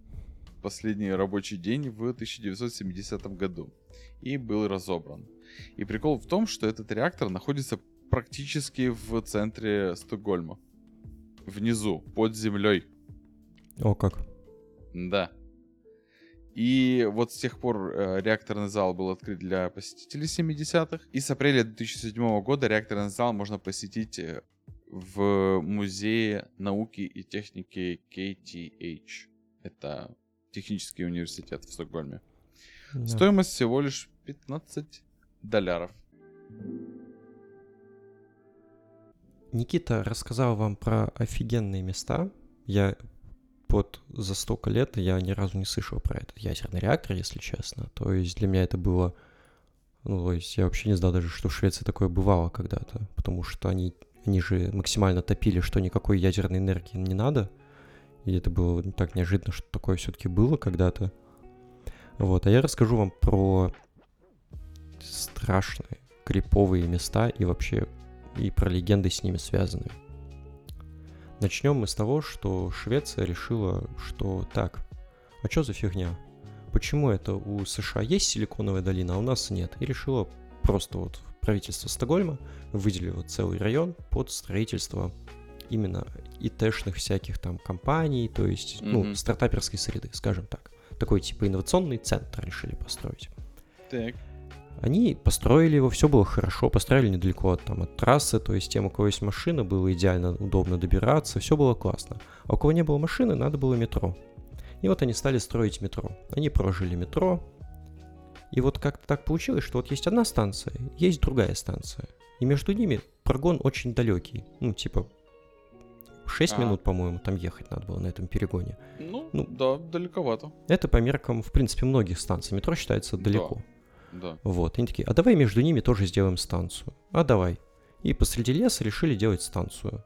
последний рабочий день в 1970 году и был разобран. И прикол в том, что этот реактор находится практически в центре Стокгольма. Внизу, под землей. О, как. Да. И вот с тех пор э, реакторный зал был открыт для посетителей 70-х. И с апреля 2007 года реакторный зал можно посетить э, в музее науки и техники KTH. Это технический университет в Стокгольме. Да. Стоимость всего лишь 15 долларов. Никита рассказал вам про офигенные места. Я вот за столько лет я ни разу не слышал про этот ядерный реактор, если честно. То есть для меня это было... Ну, то есть я вообще не знал даже, что в Швеции такое бывало когда-то. Потому что они, они же максимально топили, что никакой ядерной энергии не надо. И это было так неожиданно, что такое все-таки было когда-то. Вот, а я расскажу вам про страшные, криповые места и вообще и про легенды с ними связанные. Начнем мы с того, что Швеция решила, что так, а что за фигня? Почему это у США есть силиконовая долина, а у нас нет? И решила просто вот правительство Стокгольма выделило целый район под строительство именно ИТшных всяких там компаний, то есть, ну, Мгм. стартаперской среды, скажем так. Такой типа инновационный центр решили построить. Так. Они построили его, все было хорошо, построили недалеко от, там, от трассы, то есть тем, у кого есть машина, было идеально удобно добираться, все было классно. А у кого не было машины, надо было метро. И вот они стали строить метро. Они прожили метро, и вот как-то так получилось, что вот есть одна станция, есть другая станция. И между ними прогон очень далекий. Ну, типа, 6 А. минут, по-моему, там ехать надо было на этом перегоне. Ну, Ну. да, далековато. Это по меркам, в принципе, многих станций. Метро считается Да. далеко. Да. Вот, они такие, а давай между ними тоже сделаем станцию. А давай. И посреди леса решили делать станцию.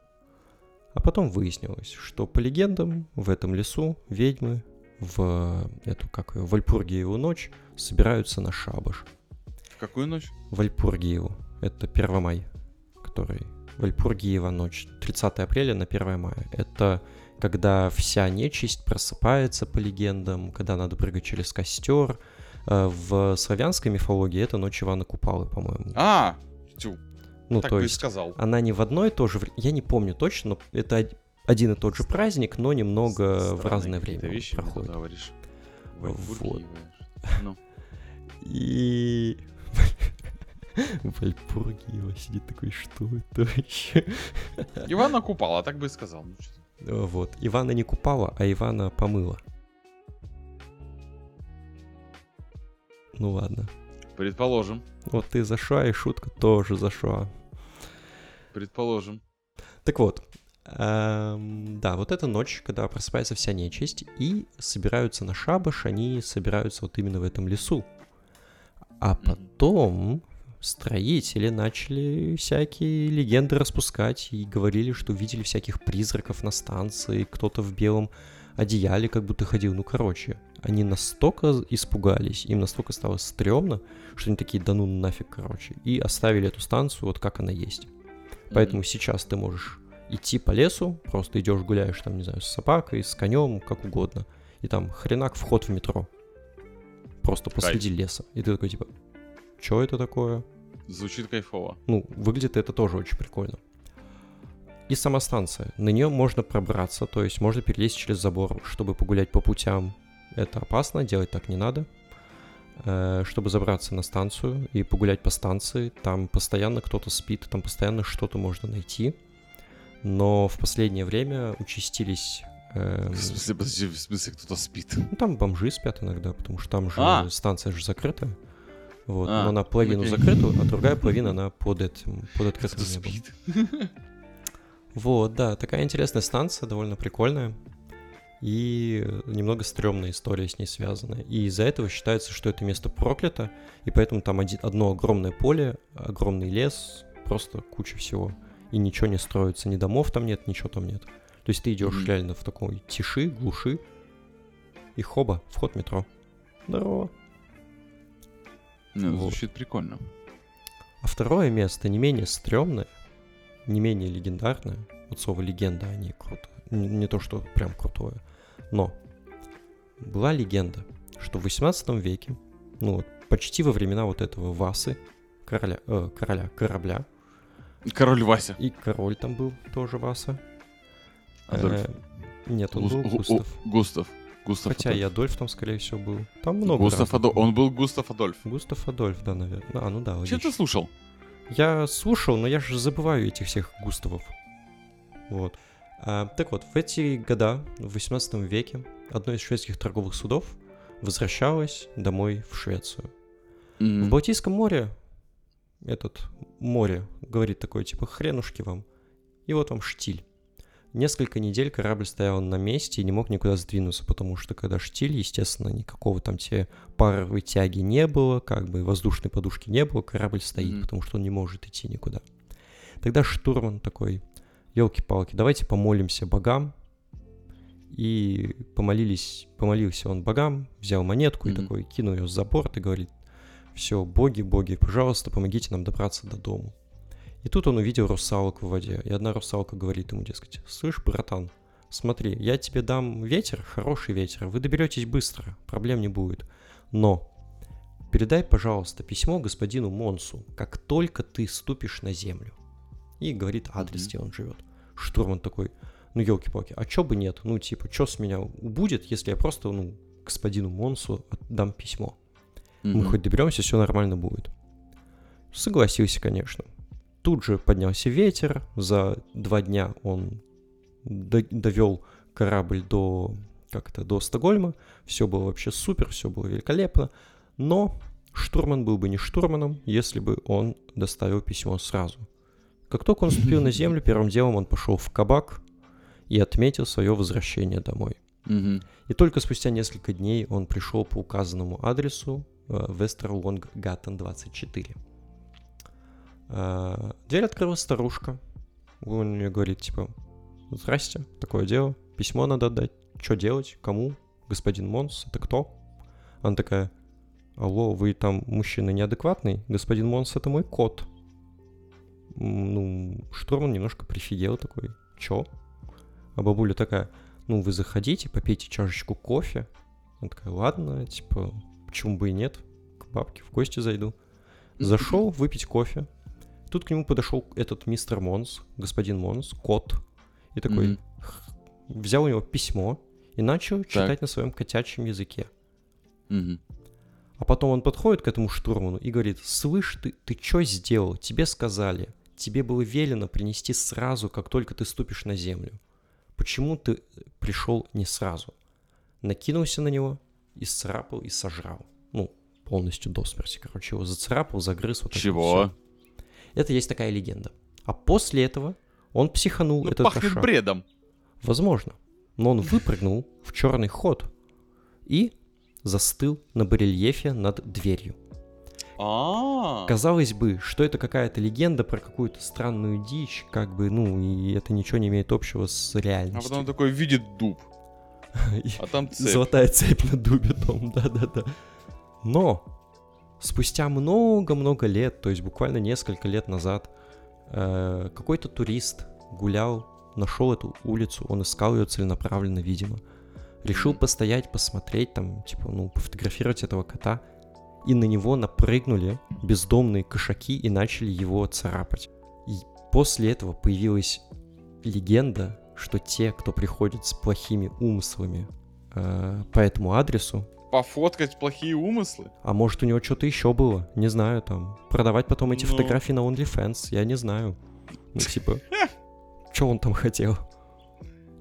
А потом выяснилось, что по легендам в этом лесу ведьмы в эту, как ее, Вальпургиеву ночь собираются на шабаш. В какую ночь? Вальпургиеву. Это Первомай, который... Вальпургиева ночь. 30 апреля на 1 мая. Это когда вся нечисть просыпается по легендам, когда надо прыгать через костер. Э, В славянской мифологии это ночь Ивана Купалы, по-моему. А, тю, ну, так то бы и есть сказал. она не в одно и то же время. Я не помню точно, но это од- один и тот же праздник, но немного в Странные разное какие-то время вещи проходит. говоришь. Вот. Ну, И... (laughs) (laughs) Вальпургиева сидит такой, что это вообще? (laughs) Ивана Купала, так бы и сказал. Ну. Э, Вот. Ивана не купала, а Ивана помыла. Ну ладно. Предположим. Вот ты зашла, и шутка тоже зашла. Предположим. Так вот, эм, да, вот эта ночь, когда просыпается вся нечисть, и собираются на шабаш, они собираются вот именно в этом лесу. А потом строители начали всякие легенды распускать и говорили, что видели всяких призраков на станции, кто-то в белом одеяле как будто ходил. Ну, короче, они настолько испугались, им настолько стало стрёмно, что они такие, да ну нафиг, короче, и оставили эту станцию вот как она есть. Поэтому сейчас ты можешь идти по лесу, просто идешь гуляешь там, не знаю, с собакой, с конем, как угодно. И там хренак вход в метро. Просто посреди леса. И ты такой типа, что это такое? Звучит кайфово. Ну, выглядит это тоже очень прикольно. И сама станция. На нее можно пробраться, то есть можно перелезть через забор, чтобы погулять по путям. Это опасно, делать так не надо. Э, Чтобы забраться на станцию и погулять по станции, там постоянно кто-то спит, там постоянно что-то можно найти. Но в последнее время участились... эм, (laughs) В смысле, подожди, в смысле, кто-то спит? ну, там бомжи спят иногда, потому что там же А. станция же закрытая. Вот, А, но она половину окей. закрыта, а другая половина она под этим, под открытым Кто небом. спит? (laughs) Вот, да, такая интересная станция, довольно прикольная. И немного стрёмная история с ней связана. И из-за этого считается, что это место проклято, и поэтому там один, одно огромное поле, огромный лес, просто куча всего. И ничего не строится, ни домов там нет, ничего там нет. То есть ты идешь Мгм. реально в такой тиши, глуши, и хоба, вход в метро. Здорово. Ну, Вот. звучит прикольно. А второе место не менее стрёмное, не менее легендарное. Вот слово легенда, они круто. Не, не то, что прям крутое. Но была легенда, что в 18 веке, ну вот, почти во времена вот этого Васы, короля, э, короля корабля, Король Вася. и король там был тоже Васа. Адольф. Э, нет, он Гус- был Гу- Густав. Густав. Густав Хотя и Адольф. Адольф там, скорее всего, был. Там много Густав Адольф. Он был Густав Адольф. Густав Адольф, да, наверное. А, ну да, Че логично. ты слушал? Я слушал, но я же забываю этих всех Густавов. Вот. А, так вот, в эти года, в 18 веке, одно из шведских торговых судов возвращалось домой в Швецию. В Мгм. Балтийском море этот море говорит такое, типа, хренушки вам. И вот вам штиль. Несколько недель корабль стоял на месте и не мог никуда сдвинуться, потому что когда штиль, естественно, никакого там тебе паровой тяги не было, как бы воздушной подушки не было, корабль стоит, Мгм. потому что он не может идти никуда. Тогда штурман такой, елки-палки, давайте помолимся богам. И помолились, помолился он богам, взял монетку и Мгм. такой кинул ее за борт и говорит, все, боги, боги, пожалуйста, помогите нам добраться до дому. И тут он увидел русалок в воде, и одна русалка говорит ему, дескать, слышь, братан, смотри, я тебе дам ветер, хороший ветер, вы доберетесь быстро, проблем не будет. Но передай, пожалуйста, письмо господину Монсу, как только ты ступишь на землю. И говорит адрес, Мгм. где он живет. Штурман такой, ну елки-палки, а чё бы нет? Ну типа, чё с меня убудет, если я просто, ну, господину Монсу отдам письмо? Мы Мгм. хоть доберемся, все нормально будет. согласился, конечно. Тут же поднялся ветер, за два дня он до- довел корабль до, как это, до Стокгольма, все было вообще супер, все было великолепно, но штурман был бы не штурманом, если бы он доставил письмо сразу. Как только он ступил на (laughs) землю, первым делом он пошел в кабак и отметил свое возвращение домой. И только спустя несколько дней он пришел по указанному адресу э, Вестерлонг Гаттен 24. Э, Дверь открыла старушка. Он мне говорит, типа, здрасте, такое дело, письмо надо отдать. Что делать? Кому? Господин Монс, это кто? Она такая, алло, вы там мужчина неадекватный? Господин Монс, это мой кот. Ну, штурман немножко прифигел такой, чё? А бабуля такая, ну, вы заходите, попейте чашечку кофе. Она такая, ладно, типа, почему бы и нет, к бабке в гости зайду. (laughs) Зашел выпить кофе. Тут к нему подошел этот мистер Монс, господин Монс, кот, и такой х- взял у него письмо и начал читать на своем котячьем языке. Мгм. А потом он подходит к этому штурману и говорит, слышь, ты, ты что сделал? Тебе сказали, тебе было велено принести сразу, как только ты ступишь на землю. Почему ты пришел не сразу? Накинулся на него и сцарапал, и сожрал. Ну, полностью до смерти, короче, его зацарапал, загрыз. Вот это Чего? Это есть такая легенда. А после этого он психанул, Ну, этот пахнет кошак. бредом. Возможно. Но он выпрыгнул в черный ход и застыл на барельефе над дверью. А, Казалось бы, что это какая-то легенда про какую-то странную дичь, как бы, ну, и это ничего не имеет общего с а реальностью. потом такой видит дуб, (laughs) а там цепь. Золотая цепь на дубе том, да-да-да. Но спустя много-много лет, то есть буквально несколько лет назад, э, какой-то турист гулял, нашел эту улицу, он искал ее целенаправленно, видимо. Решил постоять, посмотреть, там, типа, ну, пофотографировать этого кота. И на него напрыгнули бездомные кошаки и начали его царапать. И после этого появилась легенда, что те, кто приходит с плохими умыслами э, по этому адресу, Пофоткать плохие умыслы? а может у него что-то еще было, не знаю, там, продавать потом эти Ну. фотографии на OnlyFans, я не знаю. Ну, типа, (laughs) что он там хотел?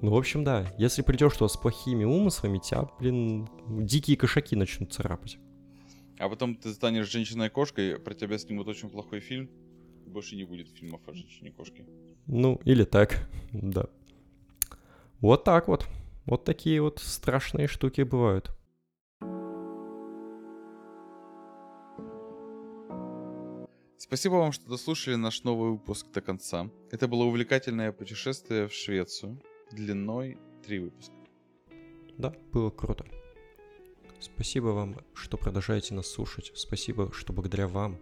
Ну, в общем, да, если придешь туда с плохими умыслами, тебя, блин, дикие кошаки начнут царапать. А потом ты станешь женщиной-кошкой, про тебя снимут очень плохой фильм, больше не будет фильмов о женщине-кошке. Ну, или так, (laughs) да. Вот так вот. Вот такие вот страшные штуки бывают. Спасибо вам, что дослушали наш новый выпуск до конца. Это было увлекательное путешествие в Швецию длиной три выпуска. Да, было круто. Спасибо вам, что продолжаете нас слушать. Спасибо, что благодаря вам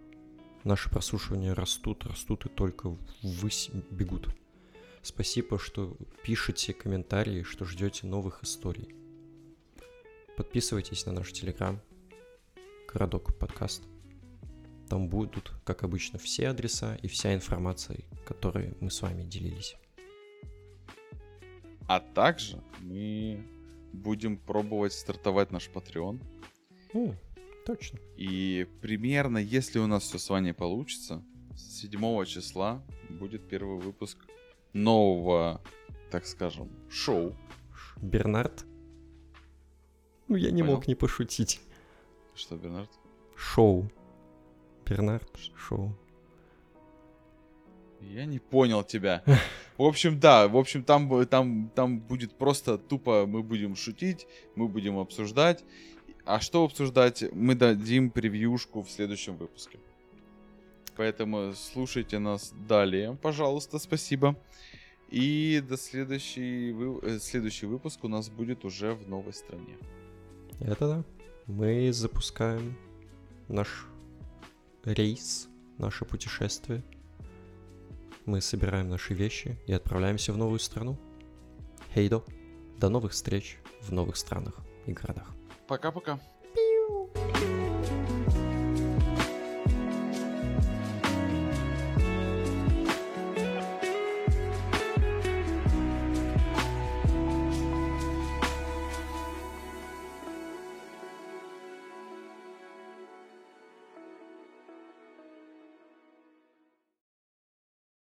наши прослушивания растут, растут и только ввысь бегут. Спасибо, что пишете комментарии, что ждете новых историй. Подписывайтесь на наш телеграм, Городок подкаст. Там будут, как обычно, все адреса и вся информация, которой мы с вами делились. А также мы будем пробовать стартовать наш Patreon. М, точно. И примерно, если у нас все с вами получится, с 7 числа будет первый выпуск нового, так скажем, шоу. Бернард? Ну, я не Понял. мог не пошутить. Что, Бернард? Шоу. Бернард, шоу. Я не понял тебя. (laughs) В общем, да, в общем, там, там, там будет просто тупо мы будем шутить, мы будем обсуждать. А что обсуждать, мы дадим превьюшку в следующем выпуске. Поэтому слушайте нас далее, пожалуйста, спасибо. И до следующий, вы- э, следующий выпуск у нас будет уже в новой стране. Это да. Мы запускаем наш рейс, наше путешествие. Мы собираем наши вещи и отправляемся в новую страну. Хейдо. До новых встреч в новых странах и городах. Пока-пока. Пиу.